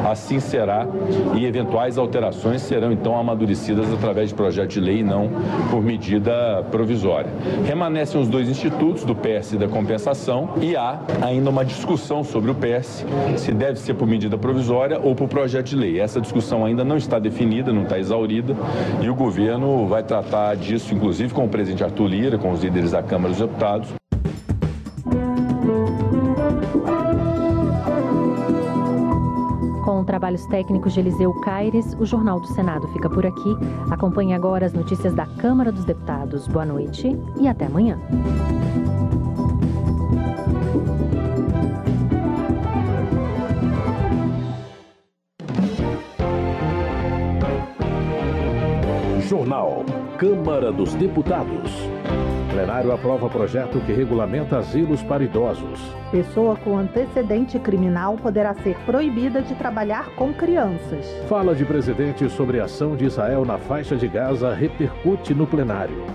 assim será, e eventuais alterações serão então amadurecidas através de projeto de lei e não por medida provisória. Remanescem os dois institutos, do PES e da compensação, e há ainda uma discussão sobre o PES, se deve ser por medida provisória ou por projeto de lei. Essa discussão ainda não está definida, não está exaurida, e o governo vai tratar disso, inclusive com o presidente Arthur Lira, com os líderes da Câmara dos Deputados. Com trabalhos técnicos de Eliseu Caires, o Jornal do Senado fica por aqui. Acompanhe agora as notícias da Câmara dos Deputados. Boa noite e até amanhã. Jornal. Câmara dos Deputados. Plenário aprova projeto que regulamenta asilos para idosos. Pessoa com antecedente criminal poderá ser proibida de trabalhar com crianças. Fala de presidente sobre a ação de Israel na faixa de Gaza repercute no plenário.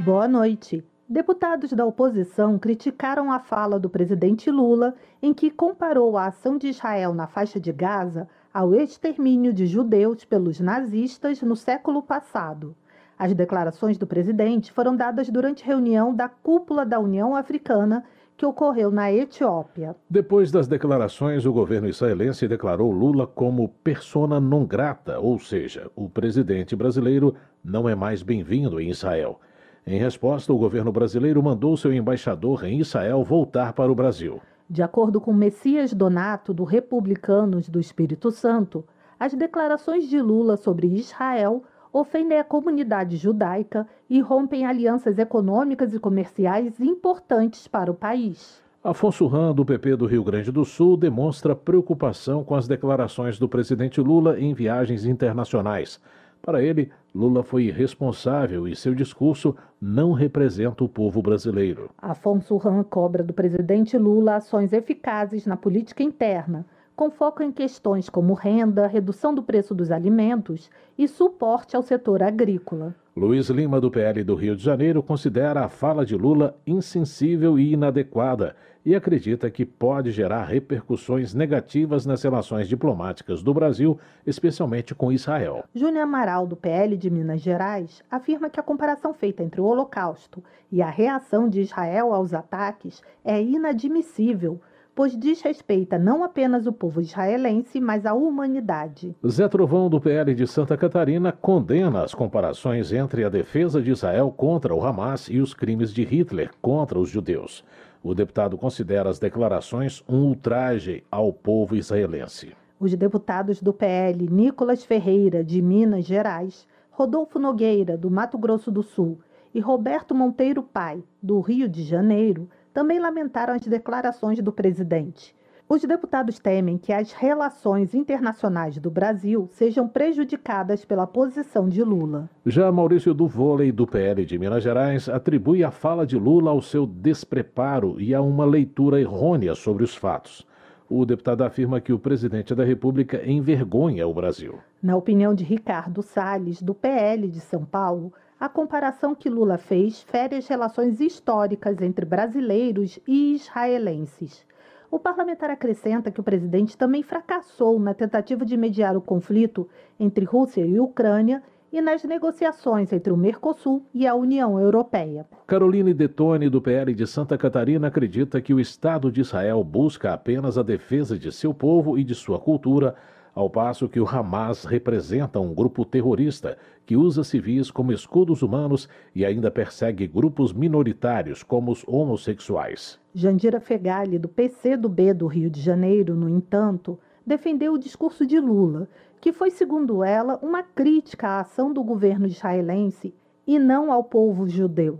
Boa noite. Deputados da oposição criticaram a fala do presidente Lula, em que comparou a ação de Israel na faixa de Gaza ao extermínio de judeus pelos nazistas no século passado. As declarações do presidente foram dadas durante reunião da cúpula da União Africana que ocorreu na Etiópia. Depois das declarações, o governo israelense declarou Lula como persona non grata, ou seja, o presidente brasileiro não é mais bem-vindo em Israel. Em resposta, o governo brasileiro mandou seu embaixador em Israel voltar para o Brasil. De acordo com Messias Donato, do Republicanos do Espírito Santo, as declarações de Lula sobre Israel ofendem a comunidade judaica e rompem alianças econômicas e comerciais importantes para o país. Afonso Ram, do PP do Rio Grande do Sul, demonstra preocupação com as declarações do presidente Lula em viagens internacionais. Para ele, Lula foi irresponsável e seu discurso não representa o povo brasileiro. Afonso Ram cobra do presidente Lula ações eficazes na política interna, com foco em questões como renda, redução do preço dos alimentos e suporte ao setor agrícola. Luiz Lima, do PL do Rio de Janeiro, considera a fala de Lula insensível e inadequada e acredita que pode gerar repercussões negativas nas relações diplomáticas do Brasil, especialmente com Israel. Júnior Amaral, do PL de Minas Gerais, afirma que a comparação feita entre o Holocausto e a reação de Israel aos ataques é inadmissível pois desrespeita não apenas o povo israelense, mas a humanidade. Zé Trovão, do PL de Santa Catarina, condena as comparações entre a defesa de Israel contra o Hamas e os crimes de Hitler contra os judeus. O deputado considera as declarações um ultraje ao povo israelense. Os deputados do PL Nicolas Ferreira, de Minas Gerais, Rodolfo Nogueira, do Mato Grosso do Sul, e Roberto Monteiro Pai, do Rio de Janeiro, também lamentaram as declarações do presidente. Os deputados temem que as relações internacionais do Brasil sejam prejudicadas pela posição de Lula. Já Maurício do Vôlei, do PL de Minas Gerais, atribui a fala de Lula ao seu despreparo e a uma leitura errônea sobre os fatos. O deputado afirma que o presidente da República envergonha o Brasil. Na opinião de Ricardo Salles, do PL de São Paulo, a comparação que Lula fez fere as relações históricas entre brasileiros e israelenses. O parlamentar acrescenta que o presidente também fracassou na tentativa de mediar o conflito entre Rússia e Ucrânia e nas negociações entre o Mercosul e a União Europeia. Caroline Detone, do PL de Santa Catarina, acredita que o Estado de Israel busca apenas a defesa de seu povo e de sua cultura ao passo que o Hamas representa um grupo terrorista que usa civis como escudos humanos e ainda persegue grupos minoritários, como os homossexuais. Jandira Fegali, do PCdoB do Rio de Janeiro, no entanto, defendeu o discurso de Lula, que foi, segundo ela, uma crítica à ação do governo israelense e não ao povo judeu.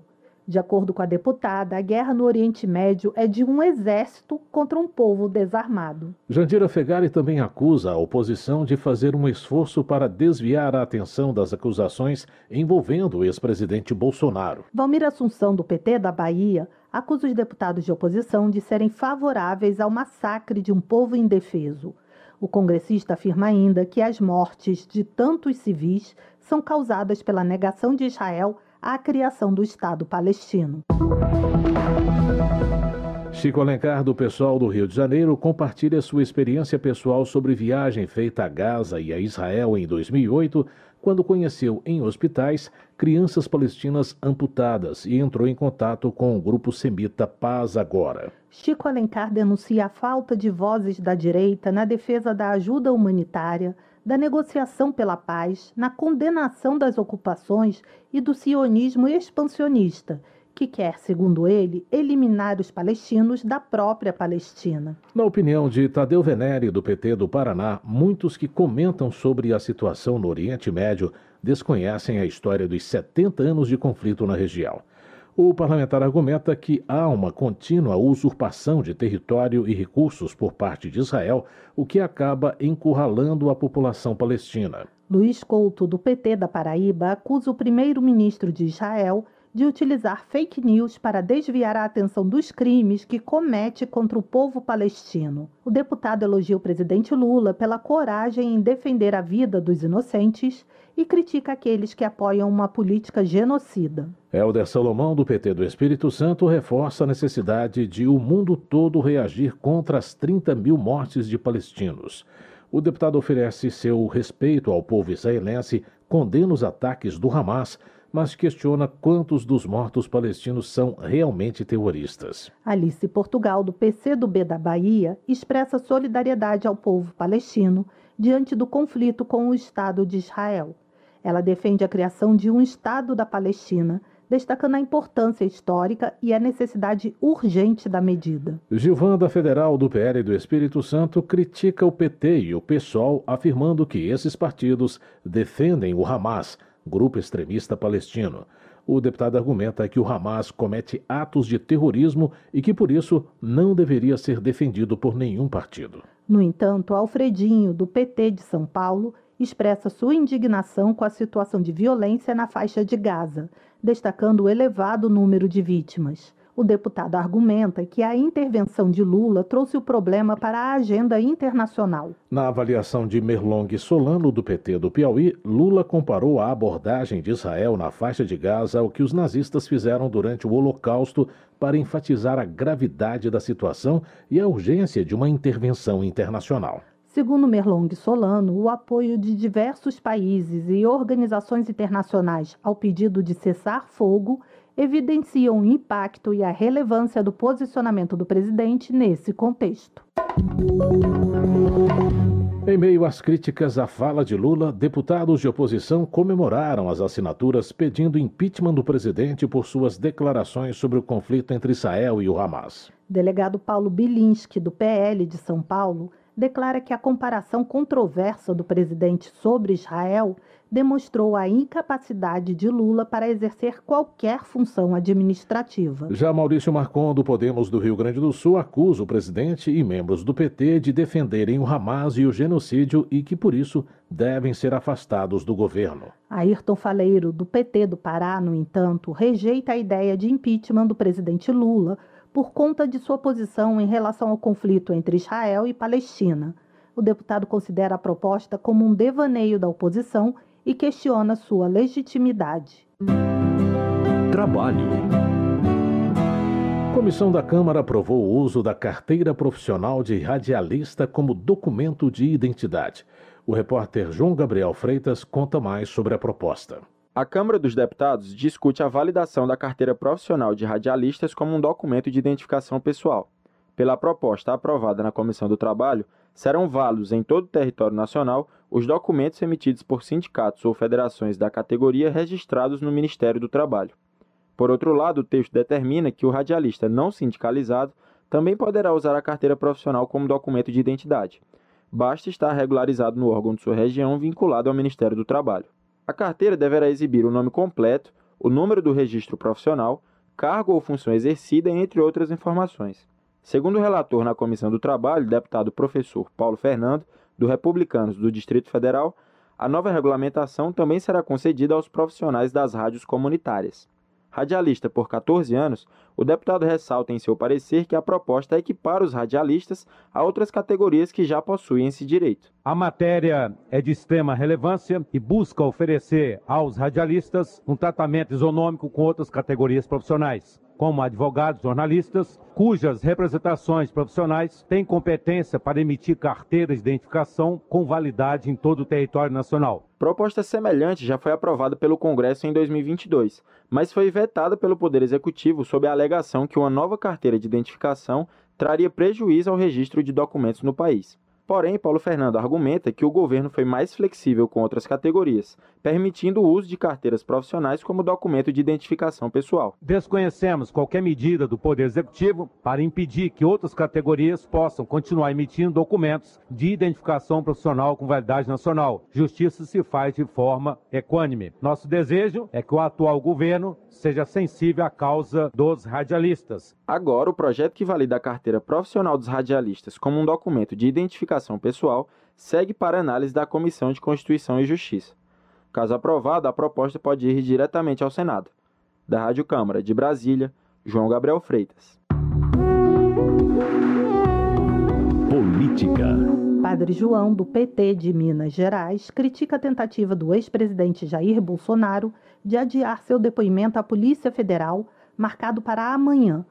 De acordo com a deputada, a guerra no Oriente Médio é de um exército contra um povo desarmado. Jandira Fegari também acusa a oposição de fazer um esforço para desviar a atenção das acusações envolvendo o ex-presidente Bolsonaro. Valmir Assunção, do PT da Bahia, acusa os deputados de oposição de serem favoráveis ao massacre de um povo indefeso. O congressista afirma ainda que as mortes de tantos civis são causadas pela negação de Israel à criação do Estado palestino. Chico Alencar, do pessoal do Rio de Janeiro, compartilha sua experiência pessoal sobre viagem feita a Gaza e a Israel em 2008, quando conheceu em hospitais crianças palestinas amputadas e entrou em contato com o grupo semita Paz Agora. Chico Alencar denuncia a falta de vozes da direita na defesa da ajuda humanitária, da negociação pela paz, na condenação das ocupações e do sionismo expansionista que quer, segundo ele, eliminar os palestinos da própria Palestina. Na opinião de Tadeu Venere, do PT do Paraná, muitos que comentam sobre a situação no Oriente Médio desconhecem a história dos 70 anos de conflito na região. O parlamentar argumenta que há uma contínua usurpação de território e recursos por parte de Israel, o que acaba encurralando a população palestina. Luiz Couto, do PT da Paraíba, acusa o primeiro-ministro de Israel de utilizar fake news para desviar a atenção dos crimes que comete contra o povo palestino. O deputado elogia o presidente Lula pela coragem em defender a vida dos inocentes e critica aqueles que apoiam uma política genocida. Helder Salomão, do PT do Espírito Santo, reforça a necessidade de o mundo todo reagir contra as 30 mil mortes de palestinos. O deputado oferece seu respeito ao povo israelense, condena os ataques do Hamas mas questiona quantos dos mortos palestinos são realmente terroristas. Alice Portugal, do PCdoB da Bahia, expressa solidariedade ao povo palestino diante do conflito com o Estado de Israel. Ela defende a criação de um Estado da Palestina, destacando a importância histórica e a necessidade urgente da medida. Gilvanda Federal do PL do Espírito Santo critica o PT e o PSOL, afirmando que esses partidos defendem o Hamas grupo extremista palestino. O deputado argumenta que o Hamas comete atos de terrorismo e que, por isso, não deveria ser defendido por nenhum partido. No entanto, Alfredinho, do PT de São Paulo, expressa sua indignação com a situação de violência na faixa de Gaza, destacando o elevado número de vítimas. O deputado argumenta que a intervenção de Lula trouxe o problema para a agenda internacional. Na avaliação de Merlong Solano, do PT do Piauí, Lula comparou a abordagem de Israel na faixa de Gaza ao que os nazistas fizeram durante o Holocausto para enfatizar a gravidade da situação e a urgência de uma intervenção internacional. Segundo Merlong Solano, o apoio de diversos países e organizações internacionais ao pedido de cessar fogo evidenciam o impacto e a relevância do posicionamento do presidente nesse contexto. Em meio às críticas à fala de Lula, deputados de oposição comemoraram as assinaturas pedindo impeachment do presidente por suas declarações sobre o conflito entre Israel e o Hamas. Delegado Paulo Bilinski, do PL de São Paulo, declara que a comparação controversa do presidente sobre Israel demonstrou a incapacidade de Lula para exercer qualquer função administrativa. Já Maurício Marcon, do Podemos do Rio Grande do Sul, acusa o presidente e membros do PT de defenderem o Hamas e o genocídio e que, por isso, devem ser afastados do governo. Ayrton Faleiro, do PT do Pará, no entanto, rejeita a ideia de impeachment do presidente Lula por conta de sua posição em relação ao conflito entre Israel e Palestina. O deputado considera a proposta como um devaneio da oposição e questiona sua legitimidade. Trabalho. Comissão da Câmara aprovou o uso da carteira profissional de radialista como documento de identidade. O repórter João Gabriel Freitas conta mais sobre a proposta. A Câmara dos Deputados discute a validação da carteira profissional de radialistas como um documento de identificação pessoal. Pela proposta aprovada na Comissão do Trabalho, serão válidos em todo o território nacional os documentos emitidos por sindicatos ou federações da categoria registrados no Ministério do Trabalho. Por outro lado, o texto determina que o radialista não sindicalizado também poderá usar a carteira profissional como documento de identidade. Basta estar regularizado no órgão de sua região vinculado ao Ministério do Trabalho. A carteira deverá exibir o nome completo, o número do registro profissional, cargo ou função exercida, entre outras informações. Segundo o relator na Comissão do Trabalho, deputado professor Paulo Fernando, do Republicanos do Distrito Federal, a nova regulamentação também será concedida aos profissionais das rádios comunitárias. radialista por 14 anos, o deputado ressalta em seu parecer que a proposta é equipar os radialistas a outras categorias que já possuem esse direito. A matéria é de extrema relevância e busca oferecer aos radialistas um tratamento isonômico com outras categorias profissionais como advogados, jornalistas, cujas representações profissionais têm competência para emitir carteiras de identificação com validade em todo o território nacional. Proposta semelhante já foi aprovada pelo Congresso em 2022, mas foi vetada pelo Poder Executivo sob a alegação que uma nova carteira de identificação traria prejuízo ao registro de documentos no país. Porém, Paulo Fernando argumenta que o governo foi mais flexível com outras categorias, permitindo o uso de carteiras profissionais como documento de identificação pessoal. Desconhecemos qualquer medida do Poder Executivo para impedir que outras categorias possam continuar emitindo documentos de identificação profissional com validade nacional. Justiça se faz de forma equânime. Nosso desejo é que o atual governo seja sensível à causa dos radialistas. Agora, o projeto que valida a carteira profissional dos radialistas como um documento de identificação pessoal segue para análise da Comissão de Constituição e Justiça. Caso aprovada, a proposta pode ir diretamente ao Senado. Da Rádio Câmara de Brasília, João Gabriel Freitas. Política. Padre João, do PT de Minas Gerais, critica a tentativa do ex-presidente Jair Bolsonaro de adiar seu depoimento à Polícia Federal, marcado para amanhã.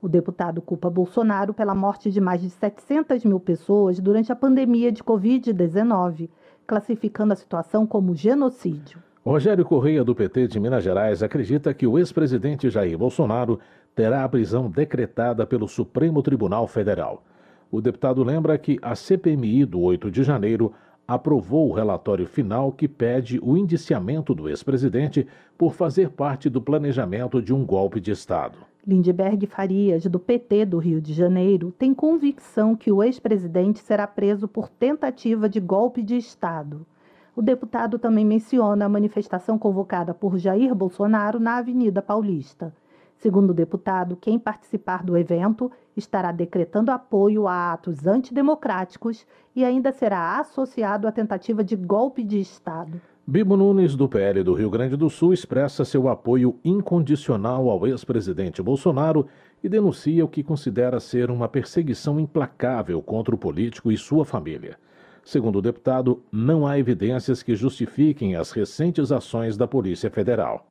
O deputado culpa Bolsonaro pela morte de mais de 700 mil pessoas durante a pandemia de Covid-19, classificando a situação como genocídio. Rogério Correia, do PT de Minas Gerais, acredita que o ex-presidente Jair Bolsonaro terá a prisão decretada pelo Supremo Tribunal Federal. O deputado lembra que a CPMI do 8 de janeiro aprovou o relatório final que pede o indiciamento do ex-presidente por fazer parte do planejamento de um golpe de Estado. Lindbergh Farias, do PT do Rio de Janeiro, tem convicção que o ex-presidente será preso por tentativa de golpe de Estado. O deputado também menciona a manifestação convocada por Jair Bolsonaro na Avenida Paulista. Segundo o deputado, quem participar do evento estará decretando apoio a atos antidemocráticos e ainda será associado à tentativa de golpe de Estado. Bibo Nunes, do PL do Rio Grande do Sul, expressa seu apoio incondicional ao ex-presidente Bolsonaro e denuncia o que considera ser uma perseguição implacável contra o político e sua família. Segundo o deputado, não há evidências que justifiquem as recentes ações da Polícia Federal.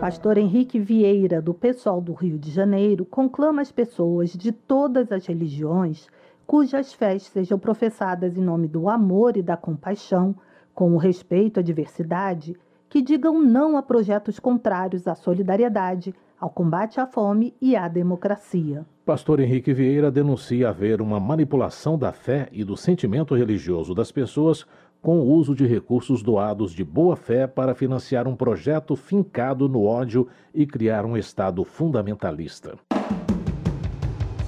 Pastor Henrique Vieira, do Pessoal do Rio de Janeiro, conclama as pessoas de todas as religiões cujas fés sejam professadas em nome do amor e da compaixão, com o respeito à diversidade, que digam não a projetos contrários à solidariedade, ao combate à fome e à democracia. Pastor Henrique Vieira denuncia haver uma manipulação da fé e do sentimento religioso das pessoas com o uso de recursos doados de boa fé para financiar um projeto fincado no ódio e criar um Estado fundamentalista.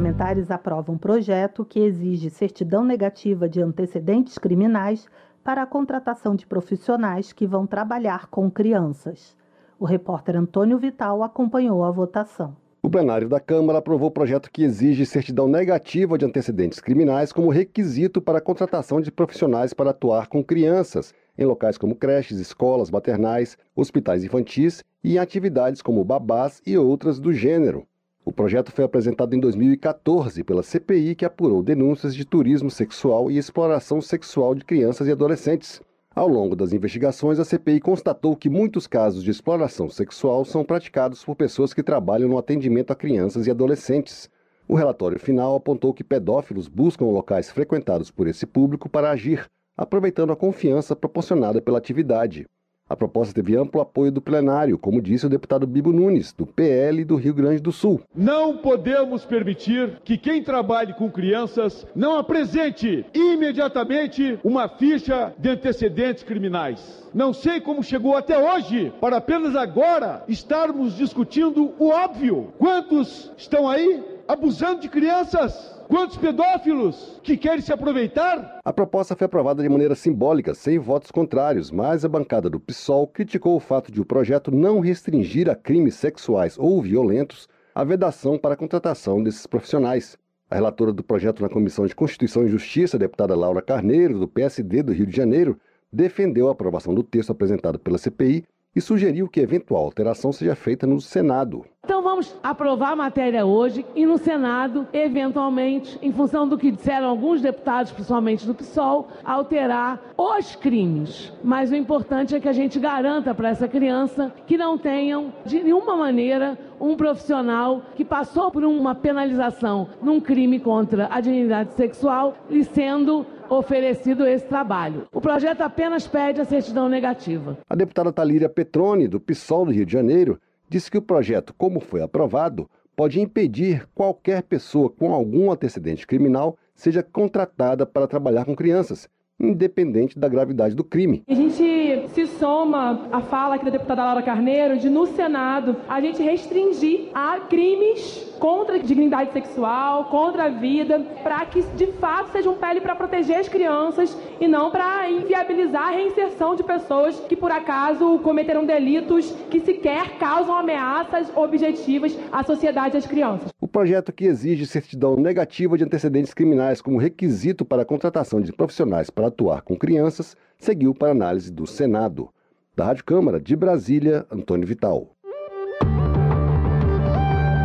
Parlamentares aprovam um projeto que exige certidão negativa de antecedentes criminais para a contratação de profissionais que vão trabalhar com crianças. O repórter Antônio Vital acompanhou a votação. O plenário da Câmara aprovou o projeto que exige certidão negativa de antecedentes criminais como requisito para a contratação de profissionais para atuar com crianças em locais como creches, escolas maternais, hospitais infantis e em atividades como babás e outras do gênero. O projeto foi apresentado em 2014 pela CPI, que apurou denúncias de turismo sexual e exploração sexual de crianças e adolescentes. Ao longo das investigações, a CPI constatou que muitos casos de exploração sexual são praticados por pessoas que trabalham no atendimento a crianças e adolescentes. O relatório final apontou que pedófilos buscam locais frequentados por esse público para agir, aproveitando a confiança proporcionada pela atividade. A proposta teve amplo apoio do plenário, como disse o deputado Bibo Nunes, do PL do Rio Grande do Sul. Não podemos permitir que quem trabalhe com crianças não apresente imediatamente uma ficha de antecedentes criminais. Não sei como chegou até hoje para apenas agora estarmos discutindo o óbvio. Quantos estão aí abusando de crianças? Quantos pedófilos que querem se aproveitar? A proposta foi aprovada de maneira simbólica, sem votos contrários, mas a bancada do PSOL criticou o fato de o projeto não restringir a crimes sexuais ou violentos a vedação para a contratação desses profissionais. A relatora do projeto na Comissão de Constituição e Justiça, deputada Laura Carneiro, do PSD do Rio de Janeiro, defendeu a aprovação do texto apresentado pela CPI e sugeriu que eventual alteração seja feita no Senado. Então vamos aprovar a matéria hoje e no Senado, eventualmente, em função do que disseram alguns deputados, principalmente do PSOL, alterar os crimes. Mas o importante é que a gente garanta para essa criança que não tenham, de nenhuma maneira, um profissional que passou por uma penalização num crime contra a dignidade sexual e sendo oferecido esse trabalho. O projeto apenas pede a certidão negativa. A deputada Talíria Petrone, do PSOL do Rio de Janeiro, disse que o projeto, como foi aprovado, pode impedir qualquer pessoa com algum antecedente criminal seja contratada para trabalhar com crianças, independente da gravidade do crime. A gente se soma à fala aqui da deputada Laura Carneiro de, no Senado, a gente restringir a crimes contra a dignidade sexual, contra a vida, para que de fato seja um pele para proteger as crianças e não para inviabilizar a reinserção de pessoas que por acaso cometeram delitos que sequer causam ameaças objetivas à sociedade e às crianças. O projeto que exige certidão negativa de antecedentes criminais como requisito para a contratação de profissionais para atuar com crianças seguiu para análise do Senado. Da Rádio Câmara de Brasília, Antônio Vital.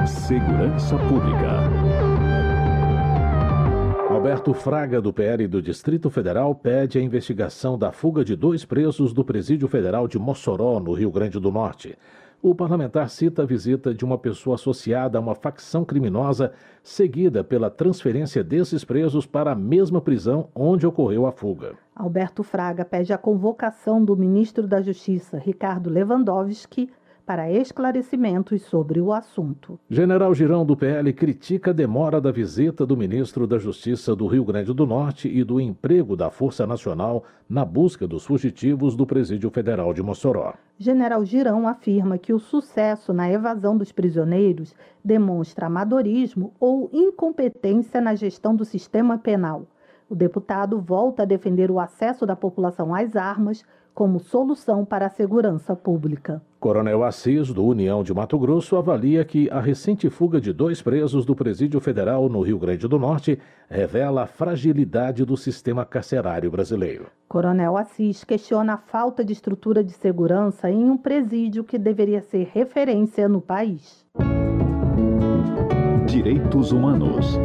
Segurança Pública. Alberto Fraga, do PL do Distrito Federal, pede a investigação da fuga de dois presos do Presídio Federal de Mossoró, no Rio Grande do Norte. O parlamentar cita a visita de uma pessoa associada a uma facção criminosa, seguida pela transferência desses presos para a mesma prisão onde ocorreu a fuga. Alberto Fraga pede a convocação do ministro da Justiça, Ricardo Lewandowski, para esclarecimentos sobre o assunto. General Girão do PL critica a demora da visita do ministro da Justiça do Rio Grande do Norte e do emprego da Força Nacional na busca dos fugitivos do Presídio Federal de Mossoró. General Girão afirma que o sucesso na evasão dos prisioneiros demonstra amadorismo ou incompetência na gestão do sistema penal. O deputado volta a defender o acesso da população às armas como solução para a segurança pública. Coronel Assis, do União de Mato Grosso, avalia que a recente fuga de dois presos do Presídio Federal no Rio Grande do Norte revela a fragilidade do sistema carcerário brasileiro. Coronel Assis questiona a falta de estrutura de segurança em um presídio que deveria ser referência no país. Direitos Humanos.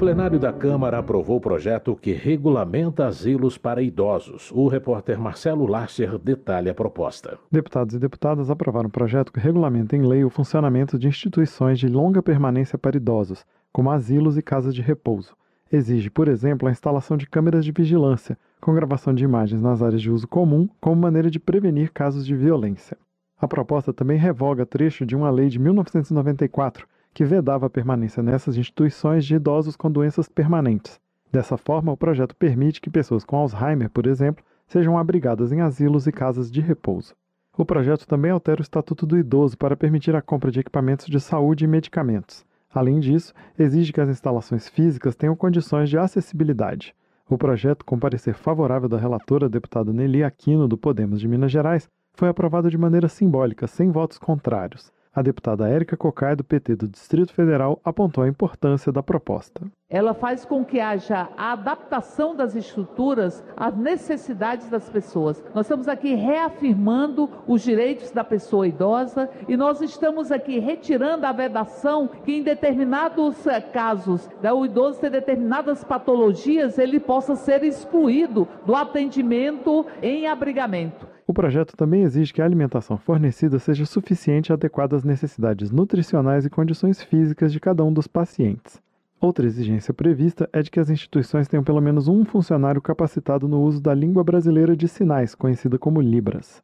Plenário da Câmara aprovou o projeto que regulamenta asilos para idosos. O repórter Marcelo Larcher detalha a proposta. Deputados e deputadas aprovaram um projeto que regulamenta em lei o funcionamento de instituições de longa permanência para idosos, como asilos e casas de repouso. Exige, por exemplo, a instalação de câmeras de vigilância, com gravação de imagens nas áreas de uso comum, como maneira de prevenir casos de violência. A proposta também revoga trecho de uma lei de 1994 que vedava a permanência nessas instituições de idosos com doenças permanentes. Dessa forma, o projeto permite que pessoas com Alzheimer, por exemplo, sejam abrigadas em asilos e casas de repouso. O projeto também altera o Estatuto do Idoso para permitir a compra de equipamentos de saúde e medicamentos. Além disso, exige que as instalações físicas tenham condições de acessibilidade. O projeto, com parecer favorável da relatora, deputada Nelly Aquino, do Podemos de Minas Gerais, foi aprovado de maneira simbólica, sem votos contrários. A deputada Érica Cocai, do PT do Distrito Federal, apontou a importância da proposta. Ela faz com que haja a adaptação das estruturas às necessidades das pessoas. Nós estamos aqui reafirmando os direitos da pessoa idosa e nós estamos aqui retirando a vedação que em determinados eh, casos, né, o idoso ter determinadas patologias, ele possa ser excluído do atendimento em abrigamento. O projeto também exige que a alimentação fornecida seja suficiente e adequada às necessidades nutricionais e condições físicas de cada um dos pacientes. Outra exigência prevista é de que as instituições tenham pelo menos um funcionário capacitado no uso da língua brasileira de sinais, conhecida como Libras.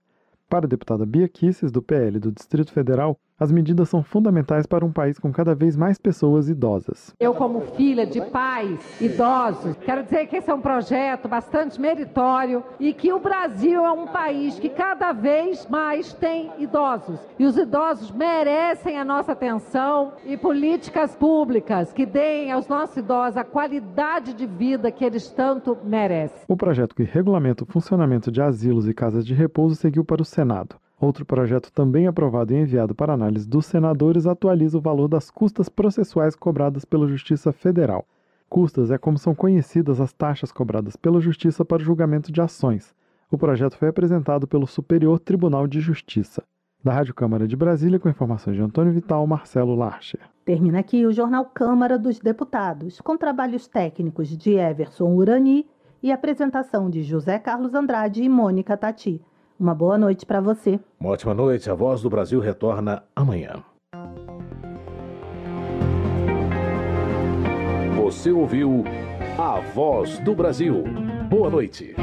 Para a deputada Bia Kisses, do PL do Distrito Federal, as medidas são fundamentais para um país com cada vez mais pessoas idosas. Eu, como filha de pais idosos, quero dizer que esse é um projeto bastante meritório e que o Brasil é um país que cada vez mais tem idosos. E os idosos merecem a nossa atenção e políticas públicas que deem aos nossos idosos a qualidade de vida que eles tanto merecem. O projeto que regulamenta o funcionamento de asilos e casas de repouso seguiu para o Senado. Outro projeto também aprovado e enviado para análise dos senadores atualiza o valor das custas processuais cobradas pela Justiça Federal. Custas é como são conhecidas as taxas cobradas pela Justiça para o julgamento de ações. O projeto foi apresentado pelo Superior Tribunal de Justiça. Da Rádio Câmara de Brasília, com informações de Antônio Vital, Marcelo Larcher. Termina aqui o Jornal Câmara dos Deputados, com trabalhos técnicos de Everson Urani e apresentação de José Carlos Andrade e Mônica Tati. Uma boa noite para você. Uma ótima noite. A Voz do Brasil retorna amanhã. Você ouviu A Voz do Brasil. Boa noite.